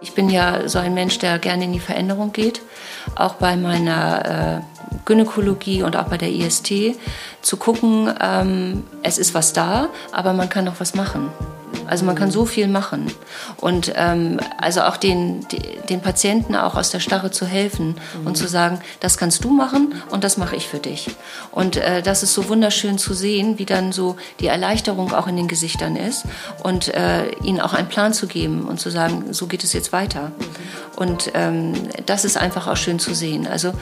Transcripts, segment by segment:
Ich bin ja so ein Mensch, der gerne in die Veränderung geht. Auch bei meiner äh, Gynäkologie und auch bei der IST zu gucken, ähm, es ist was da, aber man kann auch was machen. Also man kann so viel machen. Und ähm, also auch den, den Patienten auch aus der Starre zu helfen mhm. und zu sagen, das kannst du machen und das mache ich für dich. Und äh, das ist so wunderschön zu sehen, wie dann so die Erleichterung auch in den Gesichtern ist und äh, ihnen auch einen Plan zu geben und zu sagen, so geht es jetzt weiter. Mhm. Und ähm, das ist einfach auch schön zu sehen. Also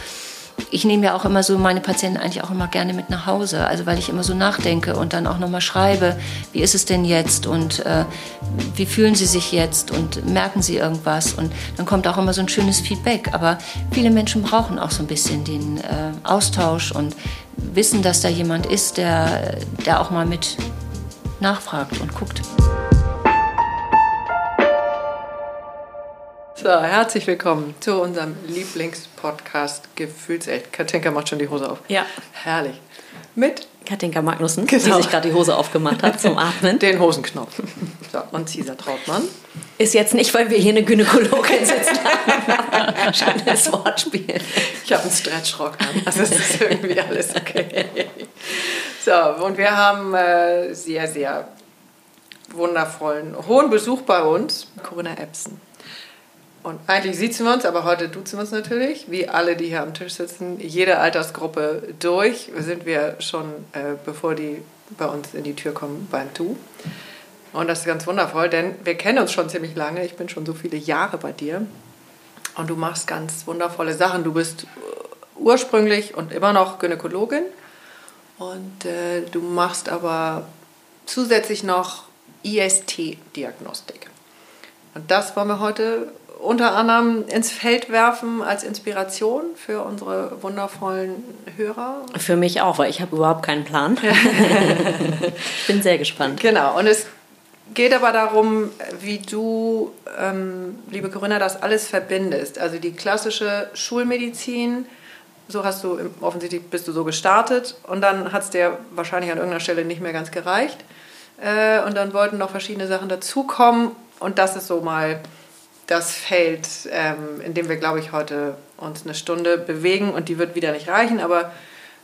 ich nehme ja auch immer so meine Patienten eigentlich auch immer gerne mit nach Hause, also weil ich immer so nachdenke und dann auch nochmal schreibe, wie ist es denn jetzt und äh, wie fühlen sie sich jetzt und merken sie irgendwas und dann kommt auch immer so ein schönes Feedback. Aber viele Menschen brauchen auch so ein bisschen den äh, Austausch und wissen, dass da jemand ist, der, der auch mal mit nachfragt und guckt. So, herzlich willkommen zu unserem Lieblingspodcast Gefühlsecht. Katinka macht schon die Hose auf. Ja. Herrlich. Mit Katinka Magnussen, genau. die sich gerade die Hose aufgemacht hat zum Atmen. Den Hosenknopf. So, und Cesar Trautmann. Ist jetzt nicht, weil wir hier eine Gynäkologin sitzen haben. Schönes Wortspiel. Ich habe einen Stretchrock an. Also es ist irgendwie alles okay. So, und wir haben äh, sehr, sehr wundervollen, hohen Besuch bei uns. Corinna Epson. Und eigentlich sitzen wir uns, aber heute duzen wir uns natürlich, wie alle, die hier am Tisch sitzen, jede Altersgruppe durch. Sind wir schon, äh, bevor die bei uns in die Tür kommen, beim Du. Und das ist ganz wundervoll, denn wir kennen uns schon ziemlich lange. Ich bin schon so viele Jahre bei dir. Und du machst ganz wundervolle Sachen. Du bist ursprünglich und immer noch Gynäkologin. Und äh, du machst aber zusätzlich noch IST-Diagnostik. Und das wollen wir heute unter anderem ins Feld werfen als Inspiration für unsere wundervollen Hörer. Für mich auch, weil ich habe überhaupt keinen Plan. ich bin sehr gespannt. Genau, und es geht aber darum, wie du, ähm, liebe Corinna, das alles verbindest. Also die klassische Schulmedizin, so hast du, offensichtlich bist du so gestartet und dann hat es dir wahrscheinlich an irgendeiner Stelle nicht mehr ganz gereicht. Äh, und dann wollten noch verschiedene Sachen dazukommen und das ist so mal das Feld, ähm, in dem wir, glaube ich, heute uns eine Stunde bewegen und die wird wieder nicht reichen, aber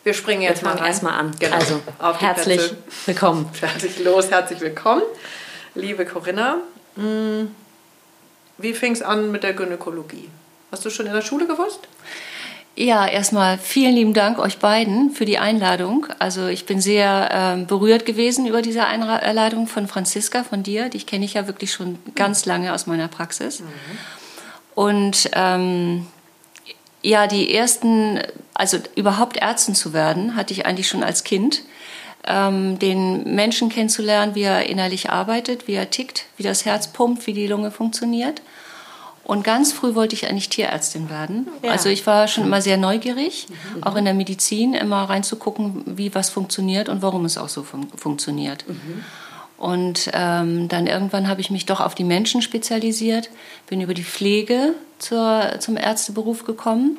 wir springen jetzt wir mal erstmal an. Genau. Also, auf herzlich Plätze. willkommen. Fertig los, herzlich willkommen. Liebe Corinna, mm, wie fing es an mit der Gynäkologie? Hast du schon in der Schule gewusst? Ja, erstmal vielen lieben Dank euch beiden für die Einladung. Also ich bin sehr ähm, berührt gewesen über diese Einladung von Franziska, von dir. Die kenne ich ja wirklich schon ganz lange aus meiner Praxis. Mhm. Und ähm, ja, die ersten, also überhaupt Ärztin zu werden, hatte ich eigentlich schon als Kind. Ähm, den Menschen kennenzulernen, wie er innerlich arbeitet, wie er tickt, wie das Herz pumpt, wie die Lunge funktioniert. Und ganz früh wollte ich eigentlich Tierärztin werden. Ja. Also ich war schon immer sehr neugierig, mhm. auch in der Medizin, immer reinzugucken, wie was funktioniert und warum es auch so fun funktioniert. Mhm. Und ähm, dann irgendwann habe ich mich doch auf die Menschen spezialisiert, bin über die Pflege zur, zum Ärzteberuf gekommen.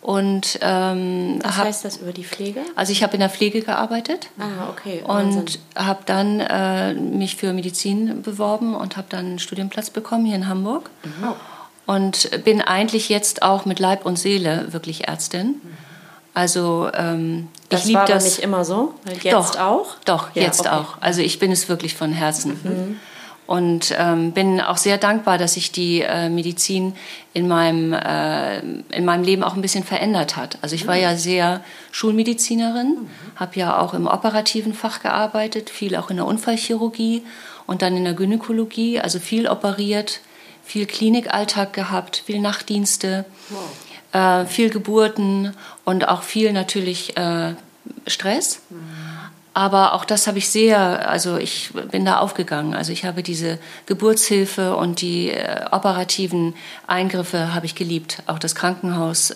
Und, ähm, Was hab, heißt das über die Pflege? Also ich habe in der Pflege gearbeitet. Ah, okay. Und habe dann äh, mich für Medizin beworben und habe dann einen Studienplatz bekommen hier in Hamburg. Mhm und bin eigentlich jetzt auch mit Leib und Seele wirklich Ärztin. Also ähm, das ich liebe das nicht immer so. Jetzt doch, auch. Doch, ja, jetzt okay. auch. Also ich bin es wirklich von Herzen. Mhm. Und ähm, bin auch sehr dankbar, dass sich die äh, Medizin in meinem, äh, in meinem Leben auch ein bisschen verändert hat. Also ich war ja sehr Schulmedizinerin, mhm. habe ja auch im operativen Fach gearbeitet, viel auch in der Unfallchirurgie und dann in der Gynäkologie, also viel operiert, viel Klinikalltag gehabt, viel Nachtdienste, wow. äh, viel Geburten und auch viel natürlich äh, Stress. Mhm. Aber auch das habe ich sehr, also ich bin da aufgegangen. Also ich habe diese Geburtshilfe und die äh, operativen Eingriffe habe ich geliebt. Auch das Krankenhaus.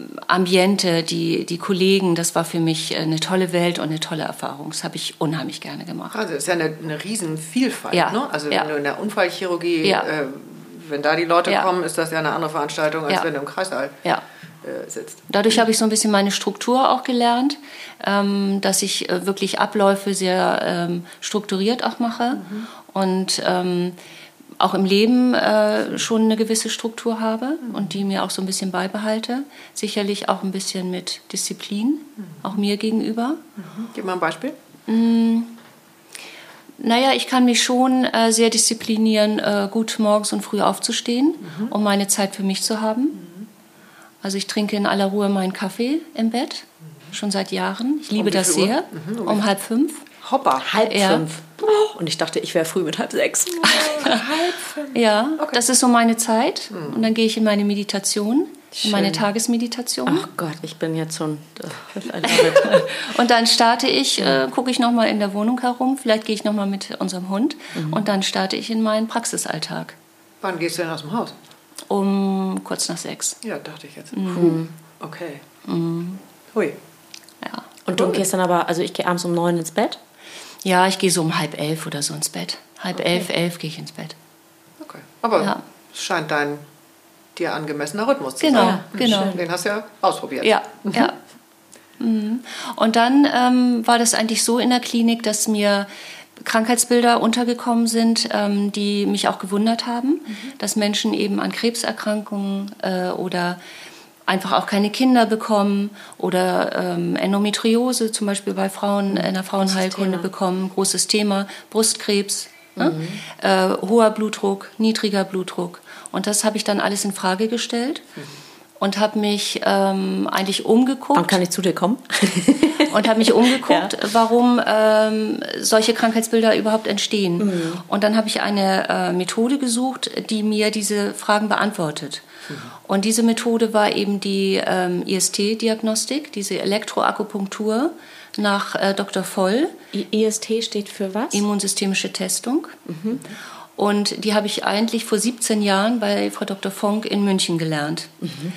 Äh, Ambiente, die, die Kollegen, das war für mich eine tolle Welt und eine tolle Erfahrung. Das habe ich unheimlich gerne gemacht. Also es ist ja eine, eine Riesenvielfalt. Ja. Ne? Also ja. wenn du in der Unfallchirurgie, ja. äh, wenn da die Leute kommen, ist das ja eine andere Veranstaltung, als wenn du im Kreissaal ja. äh, sitzt. Dadurch habe ich so ein bisschen meine Struktur auch gelernt, ähm, dass ich äh, wirklich Abläufe sehr ähm, strukturiert auch mache. Mhm. Und ähm, auch im Leben äh, schon eine gewisse Struktur habe und die mir auch so ein bisschen beibehalte. Sicherlich auch ein bisschen mit Disziplin, auch mir gegenüber. Gib mal ein Beispiel. Mm, naja, ich kann mich schon äh, sehr disziplinieren, äh, gut morgens und früh aufzustehen, mhm. um meine Zeit für mich zu haben. Mhm. Also ich trinke in aller Ruhe meinen Kaffee im Bett, mhm. schon seit Jahren. Ich liebe um das sehr. Mhm, um, um halb fünf. Hoppa, halb ja. fünf. Und ich dachte, ich wäre früh mit halb sechs. halb fünf. Ja, okay. das ist so meine Zeit. Mhm. Und dann gehe ich in meine Meditation. Schön. meine Tagesmeditation. Ach Gott, ich bin jetzt schon. und dann starte ich, äh, gucke ich nochmal in der Wohnung herum, vielleicht gehe ich nochmal mit unserem Hund mhm. und dann starte ich in meinen Praxisalltag. Wann gehst du denn aus dem Haus? Um kurz nach sechs. Ja, dachte ich jetzt. Mhm. Okay. Mhm. Hui. Ja. Und du gehst dann aber, also ich gehe abends um neun ins Bett? Ja, ich gehe so um halb elf oder so ins Bett. Halb okay. elf, elf gehe ich ins Bett. Okay. Aber ja. es scheint dein dir angemessener Rhythmus zu genau, sein. Genau, genau. Den hast du ja ausprobiert. Ja, mhm. ja. Mhm. Und dann ähm, war das eigentlich so in der Klinik, dass mir Krankheitsbilder untergekommen sind, ähm, die mich auch gewundert haben, mhm. dass Menschen eben an Krebserkrankungen äh, oder einfach auch keine Kinder bekommen oder ähm, Endometriose zum Beispiel bei Frauen in der Frauenheilkunde bekommen, großes Thema, Brustkrebs, ne? mhm. äh, hoher Blutdruck, niedriger Blutdruck. Und das habe ich dann alles in Frage gestellt. Mhm. Und habe mich ähm, eigentlich umgeguckt. Wann kann ich zu dir kommen? und habe mich umgeguckt, ja. warum ähm, solche Krankheitsbilder überhaupt entstehen. Mhm. Und dann habe ich eine äh, Methode gesucht, die mir diese Fragen beantwortet. Mhm. Und diese Methode war eben die ähm, IST-Diagnostik, diese Elektroakupunktur nach äh, Dr. Voll. IST steht für was? Immunsystemische Testung. Mhm. Und die habe ich eigentlich vor 17 Jahren bei Frau Dr. Fonk in München gelernt. Mhm.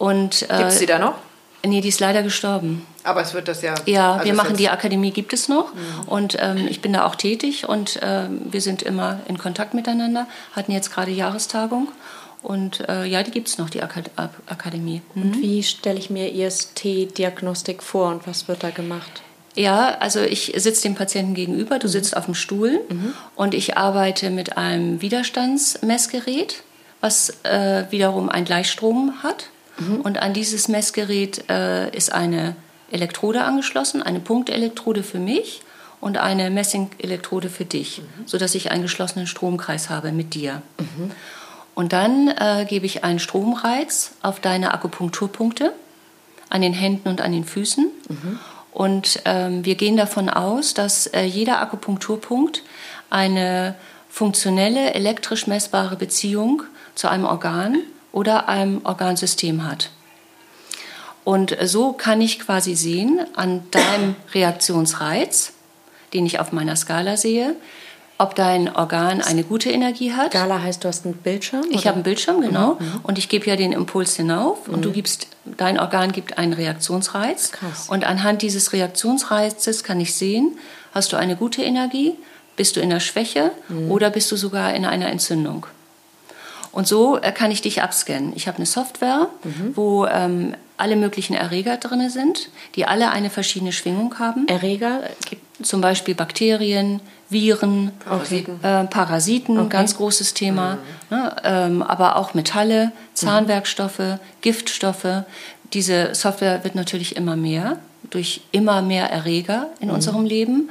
Und, äh, Gibt es die da noch? Nee, die ist leider gestorben. Aber es wird das ja. Ja, also wir machen die Akademie, gibt es noch. Mhm. Und ähm, ich bin da auch tätig und ähm, wir sind immer in Kontakt miteinander. Hatten jetzt gerade Jahrestagung. Und äh, ja, die gibt es noch, die Akad Akademie. Mhm. Und wie stelle ich mir IST-Diagnostik vor und was wird da gemacht? Ja, also ich sitze dem Patienten gegenüber, du mhm. sitzt auf dem Stuhl mhm. und ich arbeite mit einem Widerstandsmessgerät, was äh, wiederum einen Gleichstrom hat. Mhm. Und an dieses Messgerät äh, ist eine Elektrode angeschlossen, eine Punktelektrode für mich und eine Messingelektrode für dich, mhm. sodass ich einen geschlossenen Stromkreis habe mit dir. Mhm. Und dann äh, gebe ich einen Stromreiz auf deine Akupunkturpunkte an den Händen und an den Füßen. Mhm. Und ähm, wir gehen davon aus, dass äh, jeder Akupunkturpunkt eine funktionelle, elektrisch messbare Beziehung zu einem Organ oder einem Organsystem hat. Und so kann ich quasi sehen an deinem Reaktionsreiz, den ich auf meiner Skala sehe, ob dein Organ eine gute Energie hat. Skala heißt, du hast einen Bildschirm? Ich habe einen Bildschirm, genau. Mhm. Und ich gebe ja den Impuls hinauf mhm. und du gibst, dein Organ gibt einen Reaktionsreiz. Krass. Und anhand dieses Reaktionsreizes kann ich sehen, hast du eine gute Energie, bist du in der Schwäche mhm. oder bist du sogar in einer Entzündung. Und so äh, kann ich dich abscannen. Ich habe eine Software, mhm. wo ähm, alle möglichen Erreger drin sind, die alle eine verschiedene Schwingung haben. Erreger? Zum Beispiel Bakterien, Viren, Parasiten, äh, Parasiten okay. ganz großes Thema, mhm. ne, ähm, aber auch Metalle, Zahnwerkstoffe, mhm. Giftstoffe. Diese Software wird natürlich immer mehr durch immer mehr Erreger in mhm. unserem Leben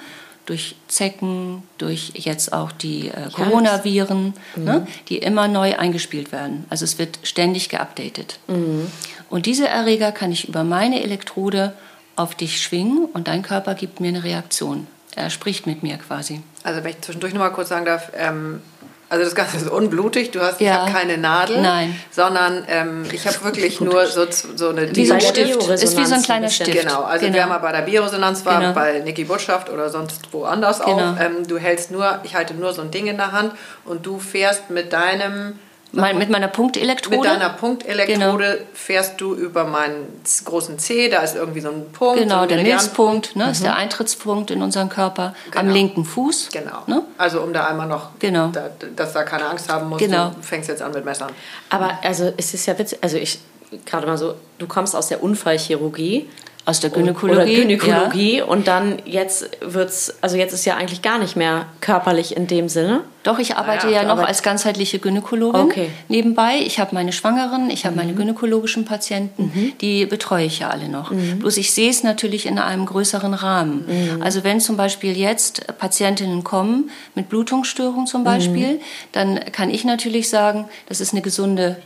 durch Zecken, durch jetzt auch die äh, Coronaviren, mhm. ne, die immer neu eingespielt werden. Also es wird ständig geupdatet. Mhm. Und diese Erreger kann ich über meine Elektrode auf dich schwingen und dein Körper gibt mir eine Reaktion. Er spricht mit mir quasi. Also wenn ich zwischendurch noch mal kurz sagen darf, ähm, also das Ganze ist unblutig. Du hast, ja. ich habe keine Nadel, Nein. sondern ähm, ich habe wirklich nur so, so eine. Wie so ein Stift. Ist wie so ein kleiner Stift. Genau. Also genau. wer mal bei der Bioresonanz war, genau. bei Niki Botschaft oder sonst woanders genau. auch. Ähm, du hältst nur, ich halte nur so ein Ding in der Hand und du fährst mit deinem mein, mit meiner Punktelektrode? Mit deiner Punktelektrode genau. fährst du über meinen großen C, da ist irgendwie so ein Punkt. Genau, so der Milzpunkt ne, mhm. ist der Eintrittspunkt in unseren Körper genau. am linken Fuß. Genau. Ne? Also um da einmal noch, genau. da, dass da keine Angst haben musst, genau. du fängst jetzt an mit Messern. Aber also es ist ja witzig, also ich gerade mal so, du kommst aus der Unfallchirurgie Aus der Gynäkologie. Oder Gynäkologie. Ja. Und dann jetzt wird's, also jetzt ist ja eigentlich gar nicht mehr körperlich in dem Sinne. Doch, ich arbeite naja, ja noch als ganzheitliche Gynäkologin okay. nebenbei. Ich habe meine Schwangeren, ich habe mhm. meine gynäkologischen Patienten, mhm. die betreue ich ja alle noch. Mhm. Bloß ich sehe es natürlich in einem größeren Rahmen. Mhm. Also wenn zum Beispiel jetzt Patientinnen kommen mit Blutungsstörungen zum Beispiel, mhm. dann kann ich natürlich sagen, das ist eine gesunde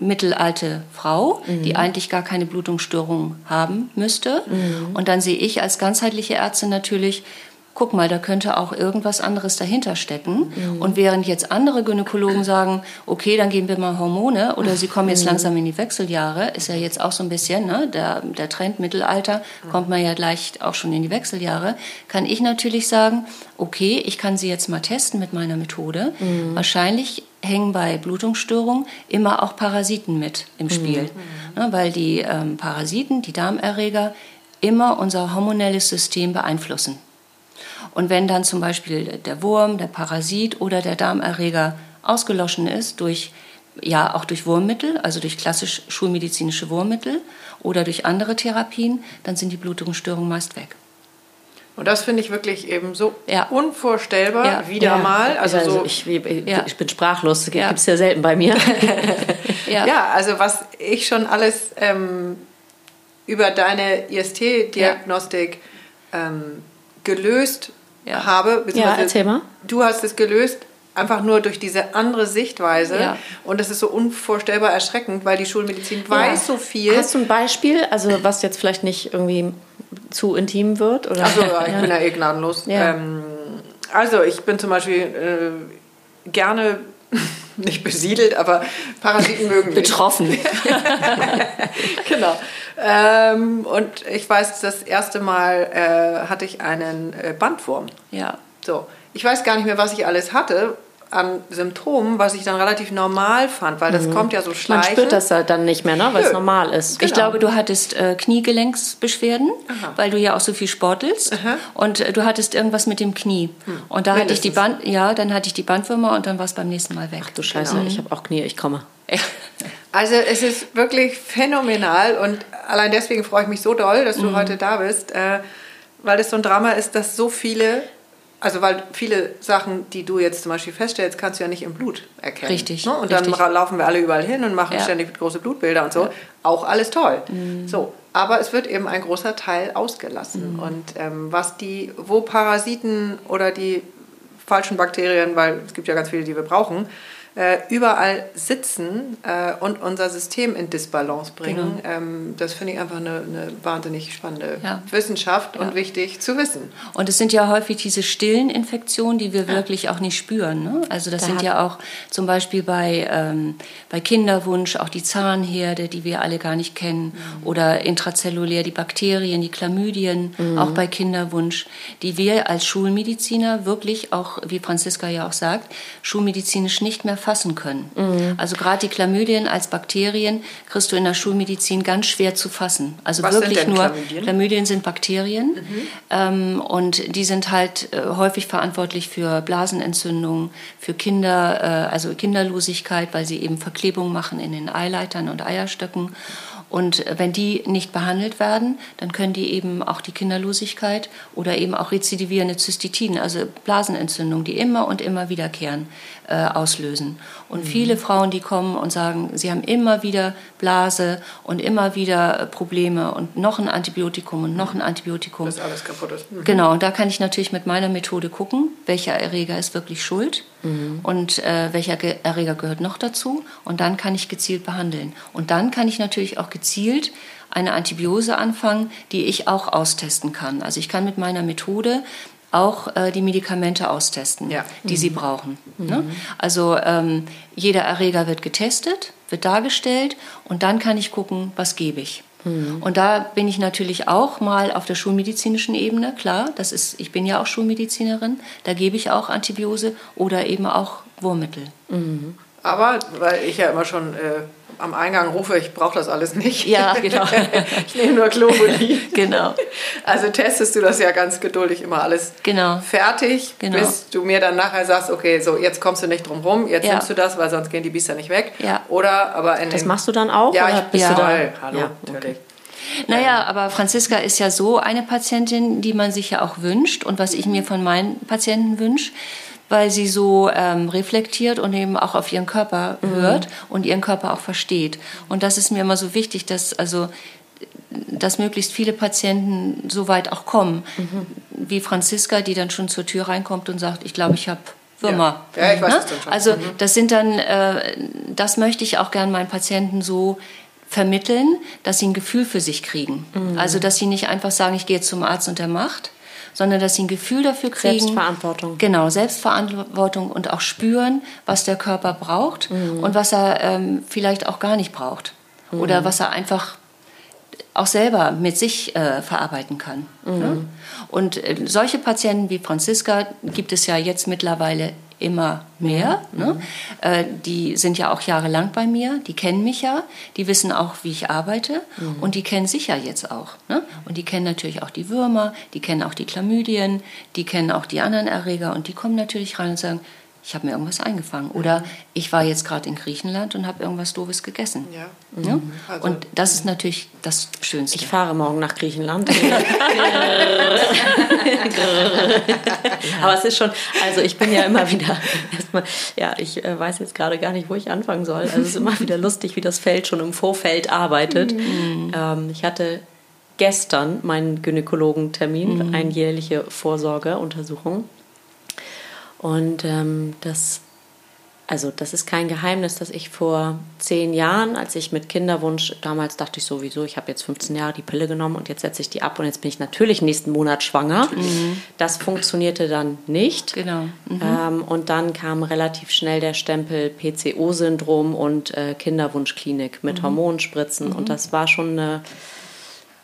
mittelalte Frau, mhm. die eigentlich gar keine Blutungsstörung haben müsste. Mhm. Und dann sehe ich als ganzheitliche Ärztin natürlich, guck mal, da könnte auch irgendwas anderes dahinter stecken. Mhm. Und während jetzt andere Gynäkologen sagen, okay, dann geben wir mal Hormone oder sie kommen jetzt mhm. langsam in die Wechseljahre, ist ja jetzt auch so ein bisschen ne, der, der Trend Mittelalter, kommt man ja gleich auch schon in die Wechseljahre, kann ich natürlich sagen, okay, ich kann sie jetzt mal testen mit meiner Methode. Mhm. Wahrscheinlich hängen bei Blutungsstörungen immer auch Parasiten mit im Spiel, mhm. ne, weil die ähm, Parasiten, die Darmerreger, immer unser hormonelles System beeinflussen. Und wenn dann zum Beispiel der Wurm, der Parasit oder der Darmerreger ausgeloschen ist durch ja auch durch Wurmmittel, also durch klassisch schulmedizinische Wurmmittel oder durch andere Therapien, dann sind die Blutungsstörungen meist weg. Und das finde ich wirklich eben so ja. unvorstellbar, ja. wieder ja. mal. Also, also so, ich, ich, bin sprachlos, das gibt es ja selten bei mir. ja. also was ich schon alles ähm, über deine IST-Diagnostik ähm, gelöst ja. habe. Ja, erzähl mal. Du hast es gelöst, einfach nur durch diese andere Sichtweise. Ja. Und das ist so unvorstellbar erschreckend, weil die Schulmedizin ja. weiß so viel. Hast du ein Beispiel, also was jetzt vielleicht nicht irgendwie zu intim wird? Oder? Also ja, ich bin ja eh gnadenlos. Ähm, also ich bin zum Beispiel äh, gerne nicht besiedelt, aber Parasiten mögen mich. Betroffen. genau. Ähm, und ich weiß, das erste Mal äh, hatte ich einen äh, Bandwurm. Ja. So. Ich weiß gar nicht mehr, was ich alles hatte an Symptomen, was ich dann relativ normal fand, weil das mhm. kommt ja so schleichend. Man spürt das halt dann nicht mehr, ne? weil es normal ist. Genau. Ich glaube, du hattest äh, Kniegelenksbeschwerden, Aha. weil du ja auch so viel sportelst Aha. und äh, du hattest irgendwas mit dem Knie. Hm. Und da hatte ich die Band, ja, dann hatte ich die Bandwürmer und dann war es beim nächsten Mal weg. Ach du Scheiße, genau. ich habe auch Knie, ich komme. Also es ist wirklich phänomenal und allein deswegen freue ich mich so doll, dass du mhm. heute da bist, äh, weil es so ein Drama ist, dass so viele also weil viele Sachen, die du jetzt zum Beispiel feststellst, kannst du ja nicht im Blut erkennen. Richtig. Ne? Und richtig. dann laufen wir alle überall hin und machen ja. ständig große Blutbilder und so. Ja. Auch alles toll. Mhm. So, aber es wird eben ein großer Teil ausgelassen. Mhm. Und ähm, was die, wo Parasiten oder die falschen Bakterien, weil es gibt ja ganz viele, die wir brauchen, äh, überall sitzen äh, und unser System in Disbalance bringen. Genau. Ähm, das finde ich einfach eine, eine wahnsinnig spannende ja. Wissenschaft ja. und wichtig zu wissen. Und es sind ja häufig diese stillen Infektionen, die wir ja. wirklich auch nicht spüren. Ne? Also das da sind ja auch zum Beispiel bei, ähm, bei Kinderwunsch auch die Zahnherde, die wir alle gar nicht kennen, mhm. oder intrazellulär die Bakterien, die Chlamydien, mhm. auch bei Kinderwunsch, die wir als Schulmediziner wirklich auch, wie Franziska ja auch sagt, schulmedizinisch nicht mehr fassen können. Mhm. Also gerade die Chlamydien als Bakterien kriegst du in der Schulmedizin ganz schwer zu fassen. Also Was wirklich nur Chlamydien? Chlamydien sind Bakterien mhm. ähm, und die sind halt äh, häufig verantwortlich für Blasenentzündungen, für Kinder, äh, also Kinderlosigkeit, weil sie eben Verklebung machen in den Eileitern und Eierstöcken. Und wenn die nicht behandelt werden, dann können die eben auch die Kinderlosigkeit oder eben auch rezidivierende Zystitiden, also Blasenentzündungen, die immer und immer wiederkehren, äh, auslösen. Und mhm. viele Frauen, die kommen und sagen, sie haben immer wieder Blase und immer wieder Probleme und noch ein Antibiotikum und noch ein Antibiotikum. Dass alles kaputt ist. Mhm. Genau, und da kann ich natürlich mit meiner Methode gucken, welcher Erreger ist wirklich schuld mhm. und äh, welcher Erreger gehört noch dazu. Und dann kann ich gezielt behandeln. Und dann kann ich natürlich auch gezielt eine Antibiose anfangen, die ich auch austesten kann. Also ich kann mit meiner Methode auch äh, die Medikamente austesten, ja. die mhm. sie brauchen. Mhm. Ne? Also ähm, jeder Erreger wird getestet, wird dargestellt und dann kann ich gucken, was gebe ich. Mhm. Und da bin ich natürlich auch mal auf der schulmedizinischen Ebene, klar, das ist, ich bin ja auch Schulmedizinerin, da gebe ich auch Antibiose oder eben auch Wurmmittel. Mhm. Aber, weil ich ja immer schon äh, am Eingang rufe, ich brauche das alles nicht. Ja, genau. ich nehme nur Globuli. genau. Also testest du das ja ganz geduldig immer alles genau. fertig, genau. bis du mir dann nachher sagst, okay, so jetzt kommst du nicht drum rum, jetzt ja. nimmst du das, weil sonst gehen die Biester nicht weg. Ja. Oder aber in Das machst du dann auch? Ja, ich bist ja. du da? Hallo, ja, natürlich. Naja, aber Franziska ist ja so eine Patientin, die man sich ja auch wünscht und was ich mir von meinen Patienten wünsche, weil sie so ähm, reflektiert und eben auch auf ihren Körper mhm. hört und ihren Körper auch versteht. Und das ist mir immer so wichtig, dass also dass möglichst viele Patienten so weit auch kommen, mhm. wie Franziska, die dann schon zur Tür reinkommt und sagt, ich glaube, ich habe Würmer. Ja. ja, ich weiß ne? schon. Also mhm. das sind dann, äh, das möchte ich auch gern meinen Patienten so vermitteln, dass sie ein Gefühl für sich kriegen. Mhm. Also dass sie nicht einfach sagen, ich gehe jetzt zum Arzt und der macht, sondern dass sie ein Gefühl dafür kriegen. Selbstverantwortung. Genau, Selbstverantwortung und auch spüren, was der Körper braucht mhm. und was er ähm, vielleicht auch gar nicht braucht. Mhm. Oder was er einfach auch selber mit sich äh, verarbeiten kann. Mhm. Ne? Und äh, solche Patienten wie Franziska gibt es ja jetzt mittlerweile immer mehr. Mhm. Ne? Äh, die sind ja auch jahrelang bei mir, die kennen mich ja, die wissen auch, wie ich arbeite mhm. und die kennen sich ja jetzt auch. Ne? Und die kennen natürlich auch die Würmer, die kennen auch die Chlamydien, die kennen auch die anderen Erreger und die kommen natürlich rein und sagen, ich habe mir irgendwas eingefangen. Oder ich war jetzt gerade in Griechenland und habe irgendwas Doofes gegessen. Ja. ja? Mhm. Also, und das ist natürlich das Schönste. Ich fahre morgen nach Griechenland. Aber es ist schon, also ich bin ja immer wieder, erstmal, ja, ich äh, weiß jetzt gerade gar nicht, wo ich anfangen soll. Also es ist immer wieder lustig, wie das Feld schon im Vorfeld arbeitet. Mhm. Ähm, ich hatte gestern meinen Gynäkologentermin, mhm. eine jährliche Vorsorgeuntersuchung. Und ähm, das, also das ist kein Geheimnis, dass ich vor zehn Jahren, als ich mit Kinderwunsch, damals dachte ich sowieso, ich habe jetzt 15 Jahre die Pille genommen und jetzt setze ich die ab und jetzt bin ich natürlich nächsten Monat schwanger. Mhm. Das funktionierte dann nicht. Genau. Mhm. Ähm, und dann kam relativ schnell der Stempel PCO-Syndrom und äh, Kinderwunschklinik mit mhm. Hormonspritzen. Und mhm. das war schon eine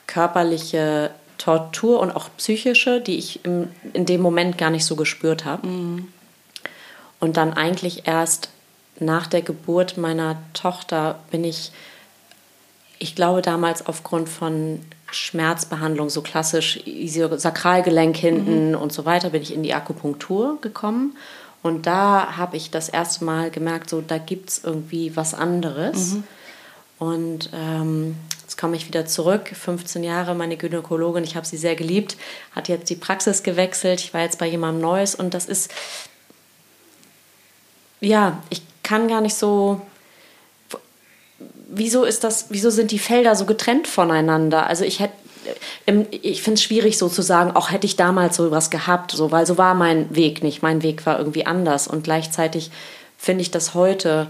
körperliche Tortur und auch psychische, die ich im, in dem Moment gar nicht so gespürt habe. Mhm. Und dann eigentlich erst nach der Geburt meiner Tochter bin ich, ich glaube damals aufgrund von Schmerzbehandlung, so klassisch Sakralgelenk hinten mhm. und so weiter, bin ich in die Akupunktur gekommen. Und da habe ich das erste Mal gemerkt, so da gibt es irgendwie was anderes. Mhm. Und ähm, Jetzt komme ich wieder zurück, 15 Jahre, meine Gynäkologin, ich habe sie sehr geliebt, hat jetzt die Praxis gewechselt, ich war jetzt bei jemandem Neues und das ist, ja, ich kann gar nicht so, wieso ist das, wieso sind die Felder so getrennt voneinander? Also ich hätte, ich finde es schwierig so zu sagen, auch hätte ich damals so was gehabt, so, weil so war mein Weg nicht. Mein Weg war irgendwie anders. Und gleichzeitig finde ich das heute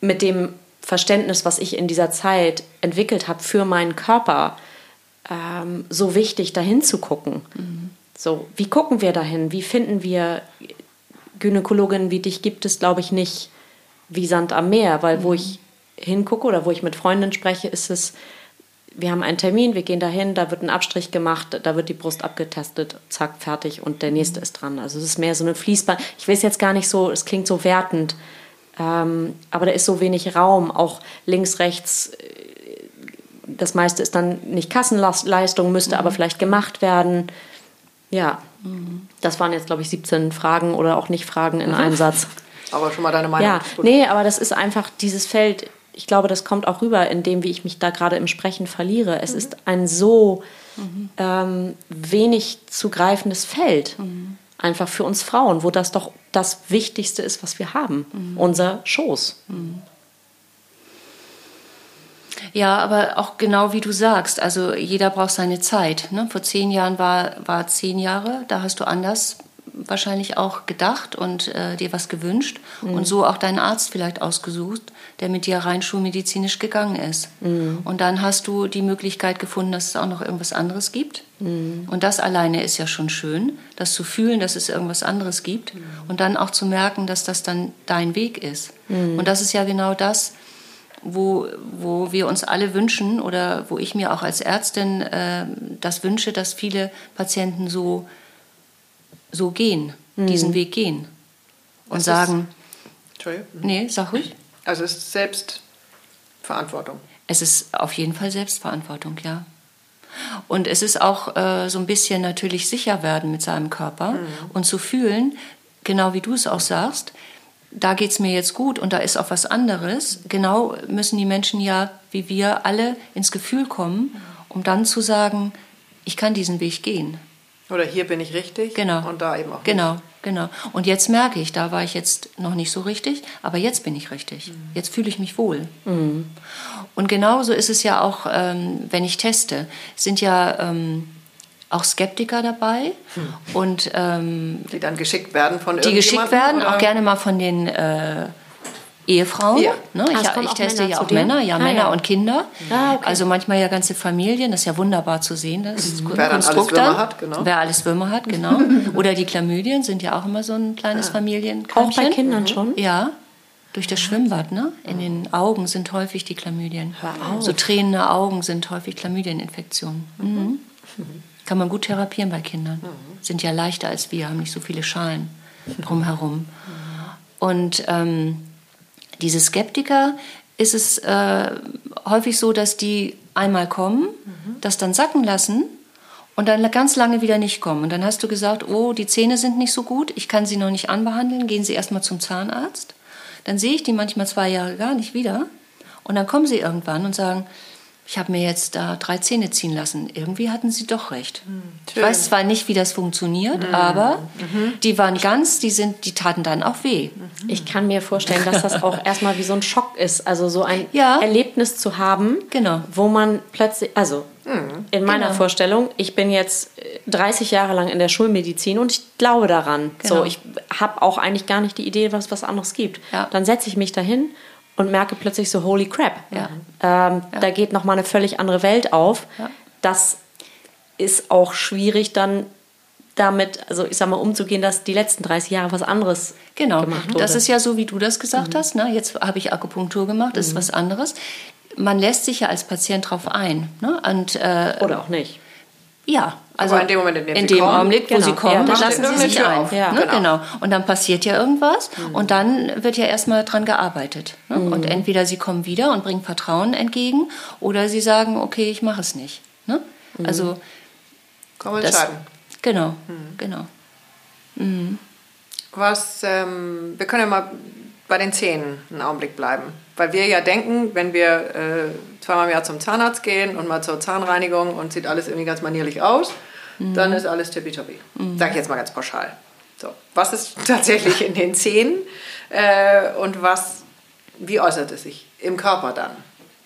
mit dem Verständnis, was ich in dieser Zeit entwickelt habe für meinen Körper, ähm, so wichtig, dahin zu gucken. Mhm. So, wie gucken wir dahin? Wie finden wir Gynäkologinnen wie dich gibt es, glaube ich, nicht wie Sand am Meer, weil mhm. wo ich hingucke oder wo ich mit Freundinnen spreche, ist es, wir haben einen Termin, wir gehen dahin, da wird ein Abstrich gemacht, da wird die Brust abgetestet, zack, fertig und der nächste mhm. ist dran. Also es ist mehr so eine Fließbahn. Ich weiß jetzt gar nicht so, es klingt so wertend, ähm, aber da ist so wenig Raum, auch links, rechts. Äh, das meiste ist dann nicht Kassenleistung, müsste mhm. aber vielleicht gemacht werden. Ja, mhm. das waren jetzt, glaube ich, 17 Fragen oder auch nicht Fragen in einem Satz. Aber schon mal deine Meinung. Ja, nee, aber das ist einfach dieses Feld. Ich glaube, das kommt auch rüber in dem, wie ich mich da gerade im Sprechen verliere. Es mhm. ist ein so mhm. ähm, wenig zugreifendes Feld. Mhm einfach für uns Frauen, wo das doch das Wichtigste ist, was wir haben, mhm. unser Schoß. Mhm. Ja, aber auch genau wie du sagst, also jeder braucht seine Zeit. Ne? Vor zehn Jahren war, war zehn Jahre, da hast du anders wahrscheinlich auch gedacht und äh, dir was gewünscht mhm. und so auch deinen Arzt vielleicht ausgesucht, der mit dir rein schulmedizinisch gegangen ist. Mhm. Und dann hast du die Möglichkeit gefunden, dass es auch noch irgendwas anderes gibt. Mhm. Und das alleine ist ja schon schön, das zu fühlen, dass es irgendwas anderes gibt mhm. und dann auch zu merken, dass das dann dein Weg ist. Mhm. Und das ist ja genau das, wo, wo wir uns alle wünschen oder wo ich mir auch als Ärztin äh, das wünsche, dass viele Patienten so so gehen, mhm. diesen Weg gehen und das sagen. Nee, sag ruhig. Also es ist Selbstverantwortung. Es ist auf jeden Fall Selbstverantwortung, ja. Und es ist auch äh, so ein bisschen natürlich sicher werden mit seinem Körper mhm. und zu fühlen, genau wie du es auch sagst, da geht es mir jetzt gut und da ist auch was anderes. Genau müssen die Menschen ja, wie wir alle, ins Gefühl kommen, um dann zu sagen, ich kann diesen Weg gehen. Oder hier bin ich richtig. Genau. Und da eben auch. Nicht. Genau, genau. Und jetzt merke ich, da war ich jetzt noch nicht so richtig, aber jetzt bin ich richtig. Mhm. Jetzt fühle ich mich wohl. Mhm. Und genauso ist es ja auch, ähm, wenn ich teste. Es sind ja ähm, auch Skeptiker dabei mhm. und ähm, die dann geschickt werden von die geschickt werden, oder? auch gerne mal von den äh, Ehefrauen. Ja. Ne? Ich, ich teste ja auch Männer, ja, ah, Männer ja. und Kinder. Ah, okay. Also manchmal ja ganze Familien. Das ist ja wunderbar zu sehen. Das mhm. Wer dann alles Würmer hat, genau. Wer alles Würmer hat, genau. Oder die Chlamydien sind ja auch immer so ein kleines ah. Familienkrankchen. Auch bei Kindern schon? Ja. Durch das Schwimmbad, ne? In den Augen sind häufig die Chlamydien. So tränende Augen sind häufig Chlamydieninfektionen. Mhm. Mhm. Kann man gut therapieren bei Kindern. Mhm. Sind ja leichter als wir, haben nicht so viele Schalen drumherum. Mhm. Und ähm, diese Skeptiker ist es äh, häufig so, dass die einmal kommen, mhm. das dann sacken lassen und dann ganz lange wieder nicht kommen. Und dann hast du gesagt, oh, die Zähne sind nicht so gut, ich kann sie noch nicht anbehandeln, gehen Sie erstmal zum Zahnarzt. Dann sehe ich die manchmal zwei Jahre gar nicht wieder. Und dann kommen sie irgendwann und sagen, ich habe mir jetzt da drei Zähne ziehen lassen. Irgendwie hatten sie doch recht. Hm, ich weiß zwar nicht, wie das funktioniert, mhm. aber mhm. die waren ganz, die, sind, die taten dann auch weh. Mhm. Ich kann mir vorstellen, dass das auch erstmal wie so ein Schock ist. Also so ein ja. Erlebnis zu haben, genau. wo man plötzlich, also mhm. in meiner genau. Vorstellung, ich bin jetzt 30 Jahre lang in der Schulmedizin und ich glaube daran. Genau. So, ich habe auch eigentlich gar nicht die Idee, was was anderes gibt. Ja. Dann setze ich mich dahin und merke plötzlich so, holy crap, ja. Ähm, ja. da geht nochmal eine völlig andere Welt auf. Ja. Das ist auch schwierig dann damit, also ich sag mal, umzugehen, dass die letzten 30 Jahre was anderes genau. gemacht wurde. Das ist ja so, wie du das gesagt mhm. hast. Ne? Jetzt habe ich Akupunktur gemacht, das mhm. ist was anderes. Man lässt sich ja als Patient drauf ein. Ne? Und, äh, Oder auch nicht. Ja, also Aber in dem Moment, in dem in dem kommen, Augenblick, wo genau. sie kommen, ja, dann lassen sie sich ein. Ja. Ne? Genau. genau. Und dann passiert ja irgendwas mhm. und dann wird ja erstmal dran gearbeitet. Ne? Mhm. Und entweder sie kommen wieder und bringen Vertrauen entgegen oder sie sagen, okay, ich mache es nicht. Ne? Mhm. Also man entscheiden. Genau, mhm. genau. Mhm. Was, ähm, wir können ja mal bei den Zähnen einen Augenblick bleiben. Weil wir ja denken, wenn wir äh, zweimal im Jahr zum Zahnarzt gehen und mal zur Zahnreinigung und sieht alles irgendwie ganz manierlich aus, mhm. dann ist alles tippitoppi. Mhm. Sag ich jetzt mal ganz pauschal. So, was ist tatsächlich in den Zähnen äh, und was, wie äußert es sich im Körper dann?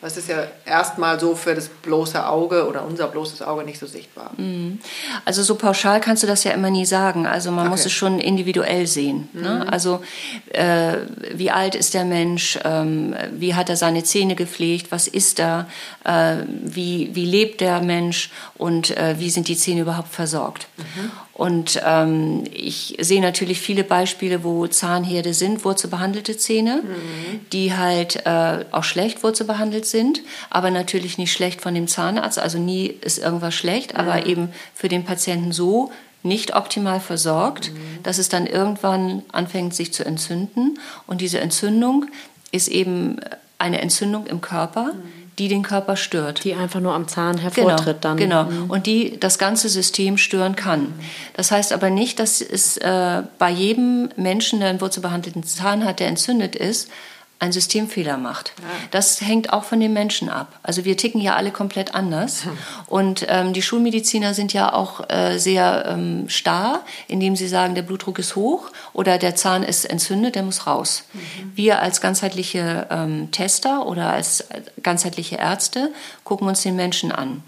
Das ist ja erstmal so für das bloße Auge oder unser bloßes Auge nicht so sichtbar. Mhm. Also so pauschal kannst du das ja immer nie sagen. Also man okay. muss es schon individuell sehen. Ne? Mhm. Ne? Also äh, wie alt ist der Mensch? Ähm, wie hat er seine Zähne gepflegt? Was ist da? Äh, wie, wie lebt der Mensch? Und äh, wie sind die Zähne überhaupt versorgt? Mhm. Und ähm, ich sehe natürlich viele Beispiele, wo Zahnherde sind, wurzelbehandelte Zähne, mhm. die halt äh, auch schlecht wurzelbehandelt sind, aber natürlich nicht schlecht von dem Zahnarzt. Also nie ist irgendwas schlecht, mhm. aber eben für den Patienten so nicht optimal versorgt, mhm. dass es dann irgendwann anfängt, sich zu entzünden. Und diese Entzündung ist eben eine Entzündung im Körper mhm die den Körper stört. Die einfach nur am Zahn hervortritt genau, dann. Genau, mhm. und die das ganze System stören kann. Das heißt aber nicht, dass es äh, bei jedem Menschen, der einen wurzelbehandelten Zahn hat, der entzündet ist, ein Systemfehler macht. Ja. Das hängt auch von den Menschen ab. Also wir ticken ja alle komplett anders. Und ähm, die Schulmediziner sind ja auch äh, sehr ähm, starr, indem sie sagen, der Blutdruck ist hoch oder der Zahn ist entzündet, der muss raus. Mhm. Wir als ganzheitliche ähm, Tester oder als ganzheitliche Ärzte gucken uns den Menschen an.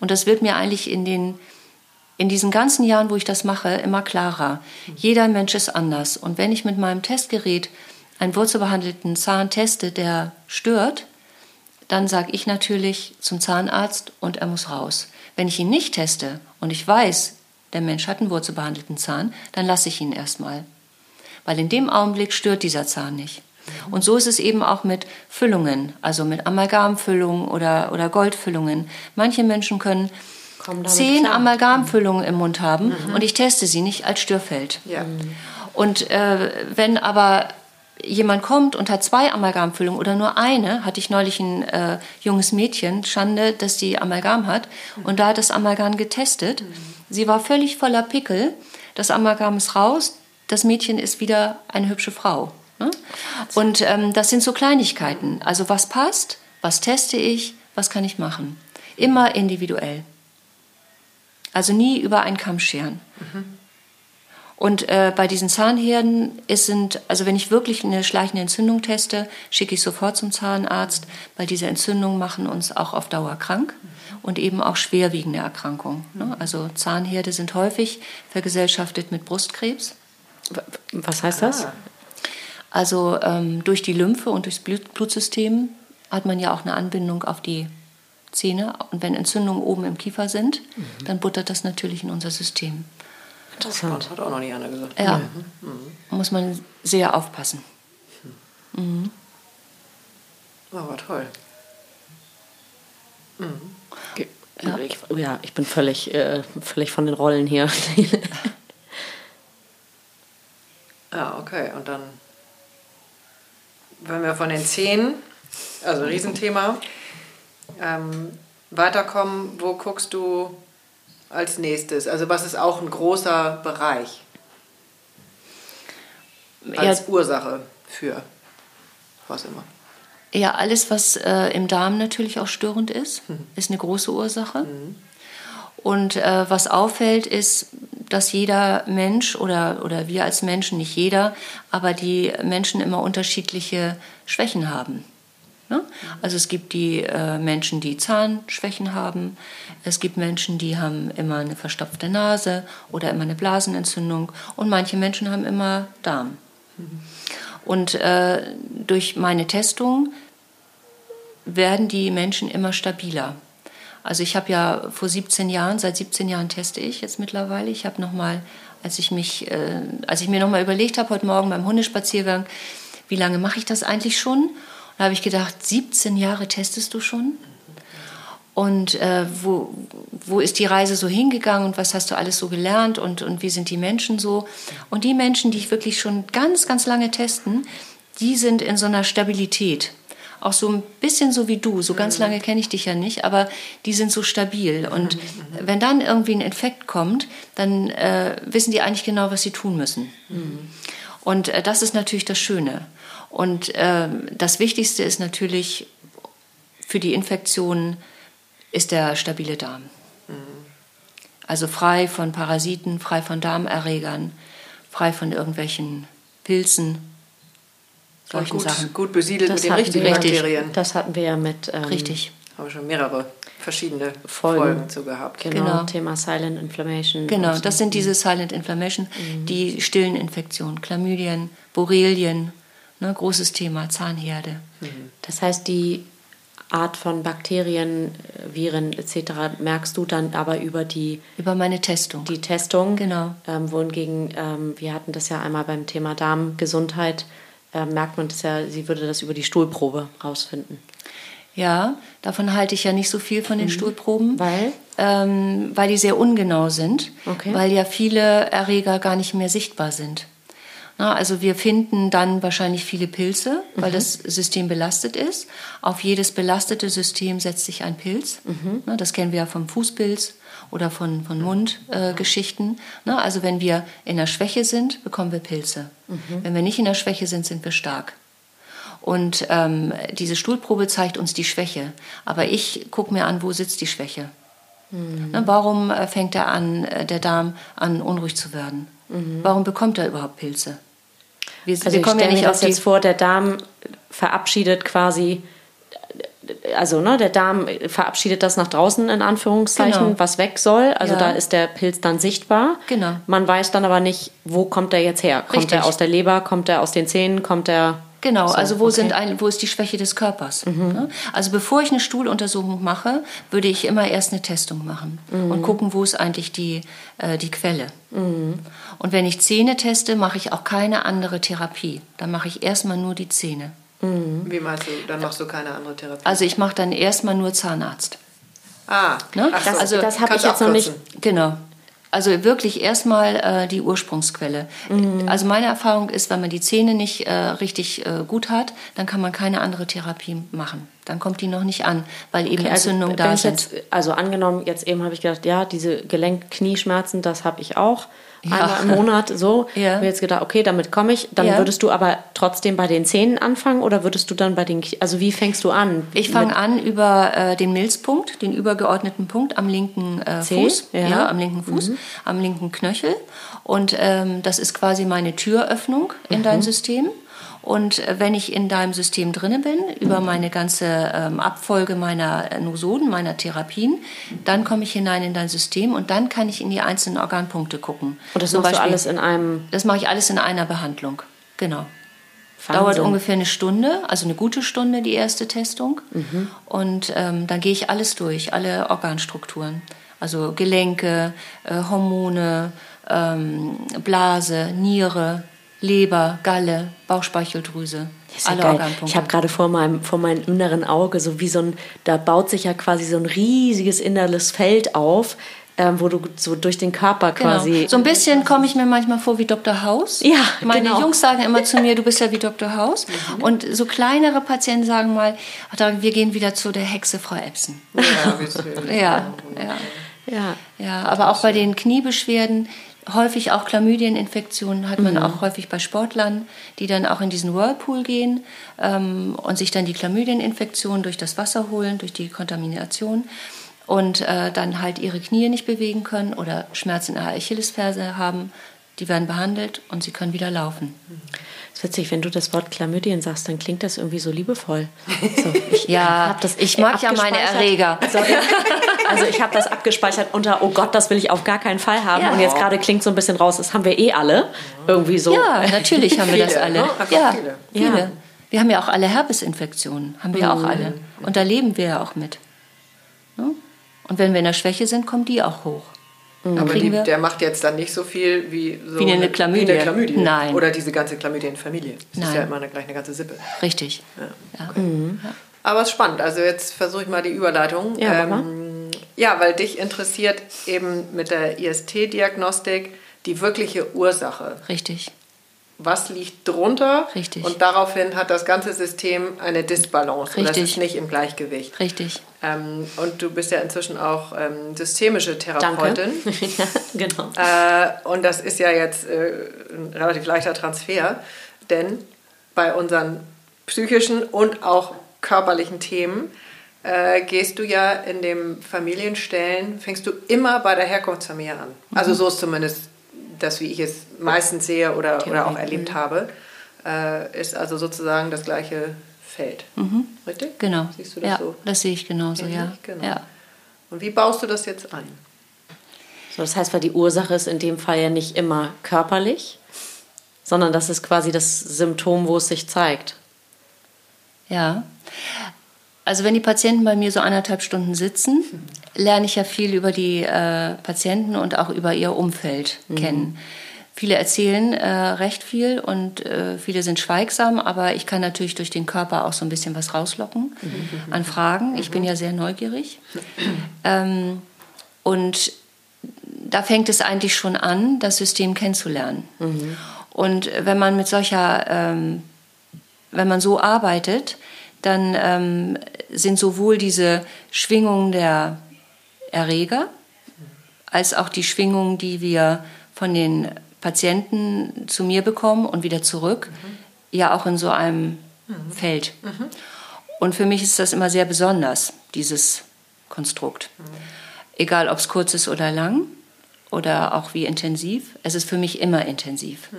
Und das wird mir eigentlich in den in diesen ganzen Jahren, wo ich das mache, immer klarer. Mhm. Jeder Mensch ist anders. Und wenn ich mit meinem Testgerät einen wurzelbehandelten Zahn teste, der stört, dann sage ich natürlich zum Zahnarzt und er muss raus. Wenn ich ihn nicht teste und ich weiß, der Mensch hat einen wurzelbehandelten Zahn, dann lasse ich ihn erstmal. Weil in dem Augenblick stört dieser Zahn nicht. Und so ist es eben auch mit Füllungen, also mit Amalgamfüllungen oder, oder Goldfüllungen. Manche Menschen können zehn Amalgamfüllungen im Mund haben mhm. und ich teste sie nicht als Störfeld. Ja. Und äh, wenn aber jemand kommt und hat zwei Amalgamfüllungen oder nur eine, hatte ich neulich ein äh, junges Mädchen, Schande, dass die Amalgam hat, und da hat das Amalgam getestet. Sie war völlig voller Pickel, das Amalgam ist raus, das Mädchen ist wieder eine hübsche Frau. Ne? Und ähm, das sind so Kleinigkeiten. Also was passt, was teste ich, was kann ich machen. Immer individuell. Also nie über einen Kamm scheren. Mhm. Und äh, bei diesen Zahnherden ist sind, also wenn ich wirklich eine schleichende Entzündung teste, schicke ich sofort zum Zahnarzt, weil diese Entzündungen machen uns auch auf Dauer krank und eben auch schwerwiegende Erkrankungen. Ne? Also Zahnherde sind häufig vergesellschaftet mit Brustkrebs. Was heißt das? Also ähm, durch die Lymphe und durchs Blutsystem hat man ja auch eine Anbindung auf die Zähne. Und wenn Entzündungen oben im Kiefer sind, mhm. dann buttert das natürlich in unser System. Interessant, hat auch noch nie einer gesagt. Ja, mhm. muss man sehr aufpassen. Mhm. Aber toll. Mhm. Ja. Ich, ja, ich bin völlig, äh, völlig von den Rollen hier. ja, okay. Und dann, wenn wir von den Zähnen, also Riesenthema, ähm, weiterkommen, wo guckst du als nächstes? Also was ist auch ein großer Bereich als ja. Ursache für was immer? Ja, alles, was äh, im Darm natürlich auch störend ist, mhm. ist eine große Ursache. Mhm. Und äh, was auffällt, ist, dass jeder Mensch oder, oder wir als Menschen, nicht jeder, aber die Menschen immer unterschiedliche Schwächen haben. Ne? Also es gibt die äh, Menschen, die Zahnschwächen haben. Es gibt Menschen, die haben immer eine verstopfte Nase oder immer eine Blasenentzündung. Und manche Menschen haben immer Darm. Und äh, durch meine Testung werden die Menschen immer stabiler. Also ich habe ja vor 17 Jahren, seit 17 Jahren teste ich jetzt mittlerweile. Ich habe noch mal, als ich mich, äh, als ich mir noch mal überlegt habe heute Morgen beim Hundespaziergang, wie lange mache ich das eigentlich schon? Da habe ich gedacht, 17 Jahre testest du schon? Und äh, wo, wo ist die Reise so hingegangen und was hast du alles so gelernt und, und wie sind die Menschen so? Und die Menschen, die ich wirklich schon ganz, ganz lange testen, die sind in so einer Stabilität. Auch so ein bisschen so wie du. So ganz mhm. lange kenne ich dich ja nicht, aber die sind so stabil. Und mhm. wenn dann irgendwie ein Infekt kommt, dann äh, wissen die eigentlich genau, was sie tun müssen. Mhm. Und äh, das ist natürlich das Schöne. Und äh, das Wichtigste ist natürlich für die Infektionen ist der stabile Darm. Mhm. Also frei von Parasiten, frei von Darmerregern, frei von irgendwelchen Pilzen, solchen gut, Sachen. Gut besiedelt das mit den richtigen Bakterien. Das hatten wir ja mit. Ähm, Richtig. Haben wir schon mehrere verschiedene Folgen, Folgen zu gehabt. Genau, genau, Thema Silent Inflammation. Genau, das sind diese Silent Inflammation, mhm. die stillen Infektionen, Chlamydien, Borrelien, Ne, großes Thema, Zahnherde. Mhm. Das heißt, die Art von Bakterien, Viren etc. merkst du dann aber über die über meine Testung. Die Testung, genau. Ähm, wohingegen ähm, wir hatten das ja einmal beim Thema Darmgesundheit äh, merkt man das ja, sie würde das über die Stuhlprobe rausfinden. Ja, davon halte ich ja nicht so viel von den mhm. Stuhlproben. Weil? Ähm, weil die sehr ungenau sind. Okay. Weil ja viele Erreger gar nicht mehr sichtbar sind. Na, also wir finden dann wahrscheinlich viele Pilze, weil mhm. das System belastet ist. Auf jedes belastete System setzt sich ein Pilz. Mhm. Na, das kennen wir ja vom Fußpilz oder von, von Mundgeschichten. Äh, also wenn wir in der Schwäche sind, bekommen wir Pilze. Mhm. Wenn wir nicht in der Schwäche sind, sind wir stark. Und ähm, diese Stuhlprobe zeigt uns die Schwäche. Aber ich gucke mir an, wo sitzt die Schwäche. Mhm. Na, warum äh, fängt er an, äh, der Darm an, unruhig zu werden? Mhm. Warum bekommt er überhaupt Pilze? Wir, also wir kommen ja nicht auf jetzt vor, der Darm verabschiedet quasi, also ne, der Darm verabschiedet das nach draußen in Anführungszeichen, genau. was weg soll. Also ja. da ist der Pilz dann sichtbar. Genau. Man weiß dann aber nicht, wo kommt der jetzt her? Kommt Richtig. er aus der Leber? Kommt er aus den Zähnen? Kommt er Genau, so, also wo, okay. sind ein, wo ist die Schwäche des Körpers? Mhm. Ne? Also bevor ich eine Stuhluntersuchung mache, würde ich immer erst eine Testung machen mhm. und gucken, wo ist eigentlich die, äh, die Quelle. Mhm. Und wenn ich Zähne teste, mache ich auch keine andere Therapie. Dann mache ich erstmal nur die Zähne. Mhm. Wie meinst du, dann machst du keine andere Therapie? Also ich mache dann erstmal nur Zahnarzt. Ah, ne? Ach so. also das habe ich jetzt noch nicht. Genau. Also wirklich erstmal äh, die Ursprungsquelle. Mhm. Also meine Erfahrung ist, wenn man die Zähne nicht äh, richtig äh, gut hat, dann kann man keine andere Therapie machen. Dann kommt die noch nicht an, weil eben Okay, also, Entzündungen da sind. Jetzt, also angenommen, jetzt eben habe ich gedacht, ja, diese Gelenk-Knieschmerzen, das habe ich auch. Ja. Einmal im Monat so. Ja. Habe jetzt gedacht, okay, damit komme ich. Dann Ja. würdest du aber trotzdem bei den Zähnen anfangen oder würdest du dann bei den, also wie fängst du an? Ich fange an über äh, den Milzpunkt, den übergeordneten Punkt am linken äh, Fuß, ja. Mhm. ja. am linken Fuß, am linken Knöchel. Und ähm, das ist quasi meine Türöffnung in dein Mhm. System. Und äh, wenn ich in deinem System drinne bin, über meine ganze ähm, Abfolge meiner äh, Nosoden, meiner Therapien, dann komme ich hinein in dein System und dann kann ich in die einzelnen Organpunkte gucken. Und das Zum machst du Beispiel- alles in einem Das mache ich alles in einer Behandlung. Genau. Wahnsinn. Dauert ungefähr eine Stunde, also eine gute Stunde die erste Testung. Und ähm, dann gehe ich alles durch, alle Organstrukturen. Also Gelenke, äh, Hormone, ähm, Blase, Niere, Leber, Galle, Bauchspeicheldrüse. Ist ja alle geil. Organpunkte. Ich habe gerade vor meinem, vor meinem inneren Auge so wie so ein, da baut sich ja quasi so ein riesiges inneres Feld auf, ähm, wo du so durch den Körper quasi. Genau. So ein bisschen komme ich mir manchmal vor wie Dr. House. Ja, Meine genau. Jungs sagen immer zu mir, du bist ja wie Dr. House. Und so kleinere Patienten sagen mal, wir gehen wieder zu der Hexe Frau Epson. Ja. Ja, ja. Ja. Ja, aber auch bei den Kniebeschwerden, häufig auch Chlamydieninfektionen hat man auch häufig bei Sportlern, die dann auch in diesen Whirlpool gehen ähm, und sich dann die Chlamydieninfektion durch das Wasser holen, durch die Kontamination und äh, dann halt ihre Knie nicht bewegen können oder Schmerzen in der Achillesferse haben. Die werden behandelt und sie können wieder laufen. ist witzig, wenn du das Wort Chlamydien sagst, dann klingt das irgendwie so liebevoll. So, ich Ja, das ich mag ja meine. Erreger. So, ja. Also ich habe das abgespeichert unter, oh Gott, das will ich auf gar keinen Fall haben. Ja. Und jetzt gerade klingt so ein bisschen raus, das haben wir eh alle. Irgendwie so. Ja, natürlich haben wir das alle. ne? Ja, viele. viele. Wir haben ja auch alle Herpesinfektionen, haben wir auch alle. Und da leben wir ja auch mit. Ne? Und wenn wir in der Schwäche sind, kommen die auch hoch. Dann Aber die, der macht jetzt dann nicht so viel wie so Wie eine Chlamydie. Wie eine Chlamydie. Nein. Oder diese ganze Chlamydienfamilie. Das ist Nein. ja immer eine, gleich eine ganze Sippe. Richtig. Ja. Aber es ist spannend. Also jetzt versuche ich mal die Überleitung. Ja, ähm, ja, weil dich interessiert eben mit der IST-Diagnostik die wirkliche Ursache. Richtig. Was liegt drunter? Richtig. Und daraufhin hat das ganze System eine Disbalance. Oder es Richtig. ist nicht im Gleichgewicht. Richtig. Ähm, und du bist ja inzwischen auch ähm, systemische Danke. Therapeutin. ja, genau. Äh, und das ist ja jetzt äh, ein relativ leichter Transfer, denn bei unseren psychischen und auch körperlichen Themen äh, gehst du ja in dem Familienstellen, fängst du immer bei der Herkunftsfamilie an. Also so ist zumindest das, wie ich es meistens sehe oder, oder auch erlebt habe, äh, ist also sozusagen das gleiche Feld. Richtig? Genau. Siehst du das ja, so? das sehe ich genauso, ja. Genau. ja. Und wie baust du das jetzt ein? So, das heißt, weil die Ursache ist in dem Fall ja nicht immer körperlich, sondern das ist quasi das Symptom, wo es sich zeigt. Ja. Also wenn die Patienten bei mir so anderthalb Stunden sitzen, lerne ich ja viel über die äh, Patienten und auch über ihr Umfeld kennen. Viele erzählen äh, recht viel und äh, viele sind schweigsam, aber ich kann natürlich durch den Körper auch so ein bisschen was rauslocken an Fragen. Ich bin ja sehr neugierig. Ähm, und da fängt es eigentlich schon an, das System kennenzulernen. Und wenn man mit solcher, ähm, wenn man so arbeitet, dann ähm, sind sowohl diese Schwingungen der Erreger als auch die Schwingungen, die wir von den Patienten zu mir bekommen und wieder zurück, ja auch in so einem Feld. Und für mich ist das immer sehr besonders, dieses Konstrukt. Egal, ob es kurz ist oder lang oder auch wie intensiv. Es ist für mich immer intensiv.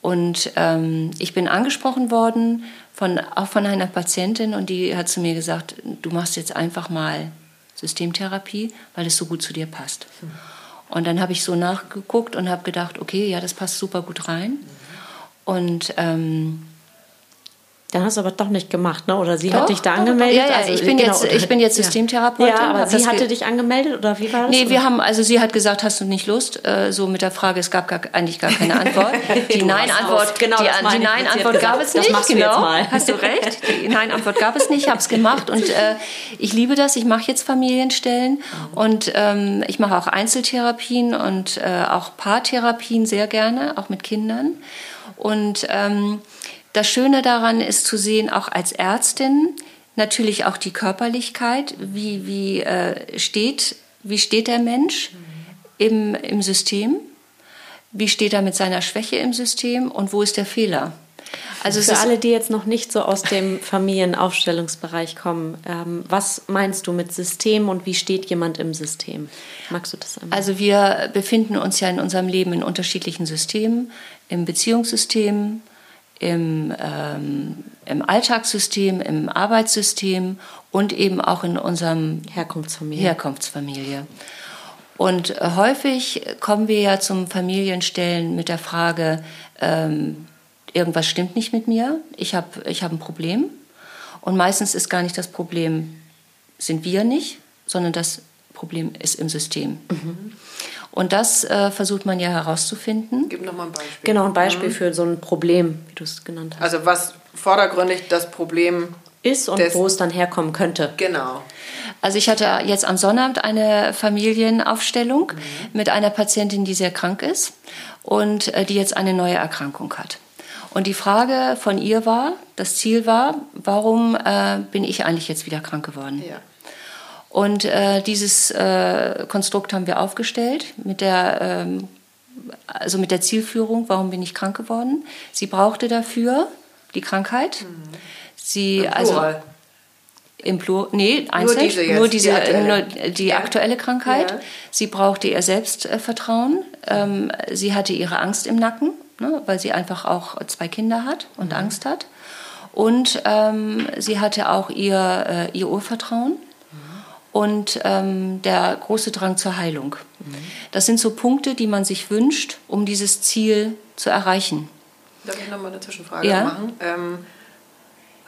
Und ähm, ich bin angesprochen worden, von, auch von einer Patientin, und die hat zu mir gesagt, du machst jetzt einfach mal Systemtherapie, weil es so gut zu dir passt. Und dann habe ich so nachgeguckt und habe gedacht, okay, ja, das passt super gut rein. Und ähm, Dann hast du aber doch nicht gemacht, ne? Oder sie Doch, hat dich da doch, angemeldet? doch. Ja, ja, ich bin jetzt- ich bin jetzt. Systemtherapeutin, Ja, aber sie das hatte dich angemeldet oder wie war das? Nee, oder? wir haben, also sie hat gesagt, hast du nicht Lust? Äh, so mit der Frage, es gab gar, eigentlich gar keine Antwort. Die Nein-Antwort, Genau, die, das meine die Nein-Antwort gesagt, gab es das nicht. machst du jetzt mal. Hast du recht? Die Nein-Antwort gab es nicht. Ich habe es gemacht und äh, ich liebe das. Ich mache jetzt Familienstellen und ähm, ich mache auch Einzeltherapien und äh, auch Paartherapien sehr gerne, auch mit Kindern. Und ähm, das Schöne daran ist zu sehen, auch als Ärztin, natürlich auch die Körperlichkeit, wie, wie, äh, steht, wie steht der Mensch im, im System, wie steht er mit seiner Schwäche im System und wo ist der Fehler. Also für alle, die jetzt noch nicht so aus dem Familienaufstellungsbereich kommen, ähm, was meinst du mit System und wie steht jemand im System? Magst du das einmal? Also wir befinden uns ja in unserem Leben in unterschiedlichen Systemen, im Beziehungssystem, im, ähm, im Alltagssystem, im Arbeitssystem und eben auch in unserem Herkunftsfamilie. Herkunftsfamilie. Und häufig kommen wir ja zum Familienstellen mit der Frage, ähm, irgendwas stimmt nicht mit mir, ich habe ich hab ein Problem. Und meistens ist gar nicht das Problem, sind wir nicht, sondern das Problem ist im System. Mhm. Und das äh, versucht man ja herauszufinden. Gib nochmal ein Beispiel. Genau, ein Beispiel mhm. für so ein Problem, wie du es genannt hast. Also was vordergründig das Problem ist und wo es dann herkommen könnte. Genau. Also ich hatte jetzt am Sonnabend eine Familienaufstellung mhm. mit einer Patientin, die sehr krank ist und äh, die jetzt eine neue Erkrankung hat. Und die Frage von ihr war, das Ziel war, warum äh, bin ich eigentlich jetzt wieder krank geworden? Ja. Und äh, dieses äh, Konstrukt haben wir aufgestellt mit der, ähm, also mit der Zielführung, warum bin ich krank geworden? Sie brauchte dafür die Krankheit. Mhm. Sie, also im Plur, nee, einzeln, nur diese, nur diese die, aktuelle, nur die ja. aktuelle Krankheit. Ja. Sie brauchte ihr Selbstvertrauen. Ähm, sie hatte ihre Angst im Nacken ne, weil sie einfach auch zwei Kinder hat und mhm. Angst hat. Und ähm, sie hatte auch ihr, äh, ihr Urvertrauen. Und ähm, der große Drang zur Heilung. Mhm. Das sind so Punkte, die man sich wünscht, um dieses Ziel zu erreichen. Darf ich noch mal eine Zwischenfrage ja? machen? Ähm,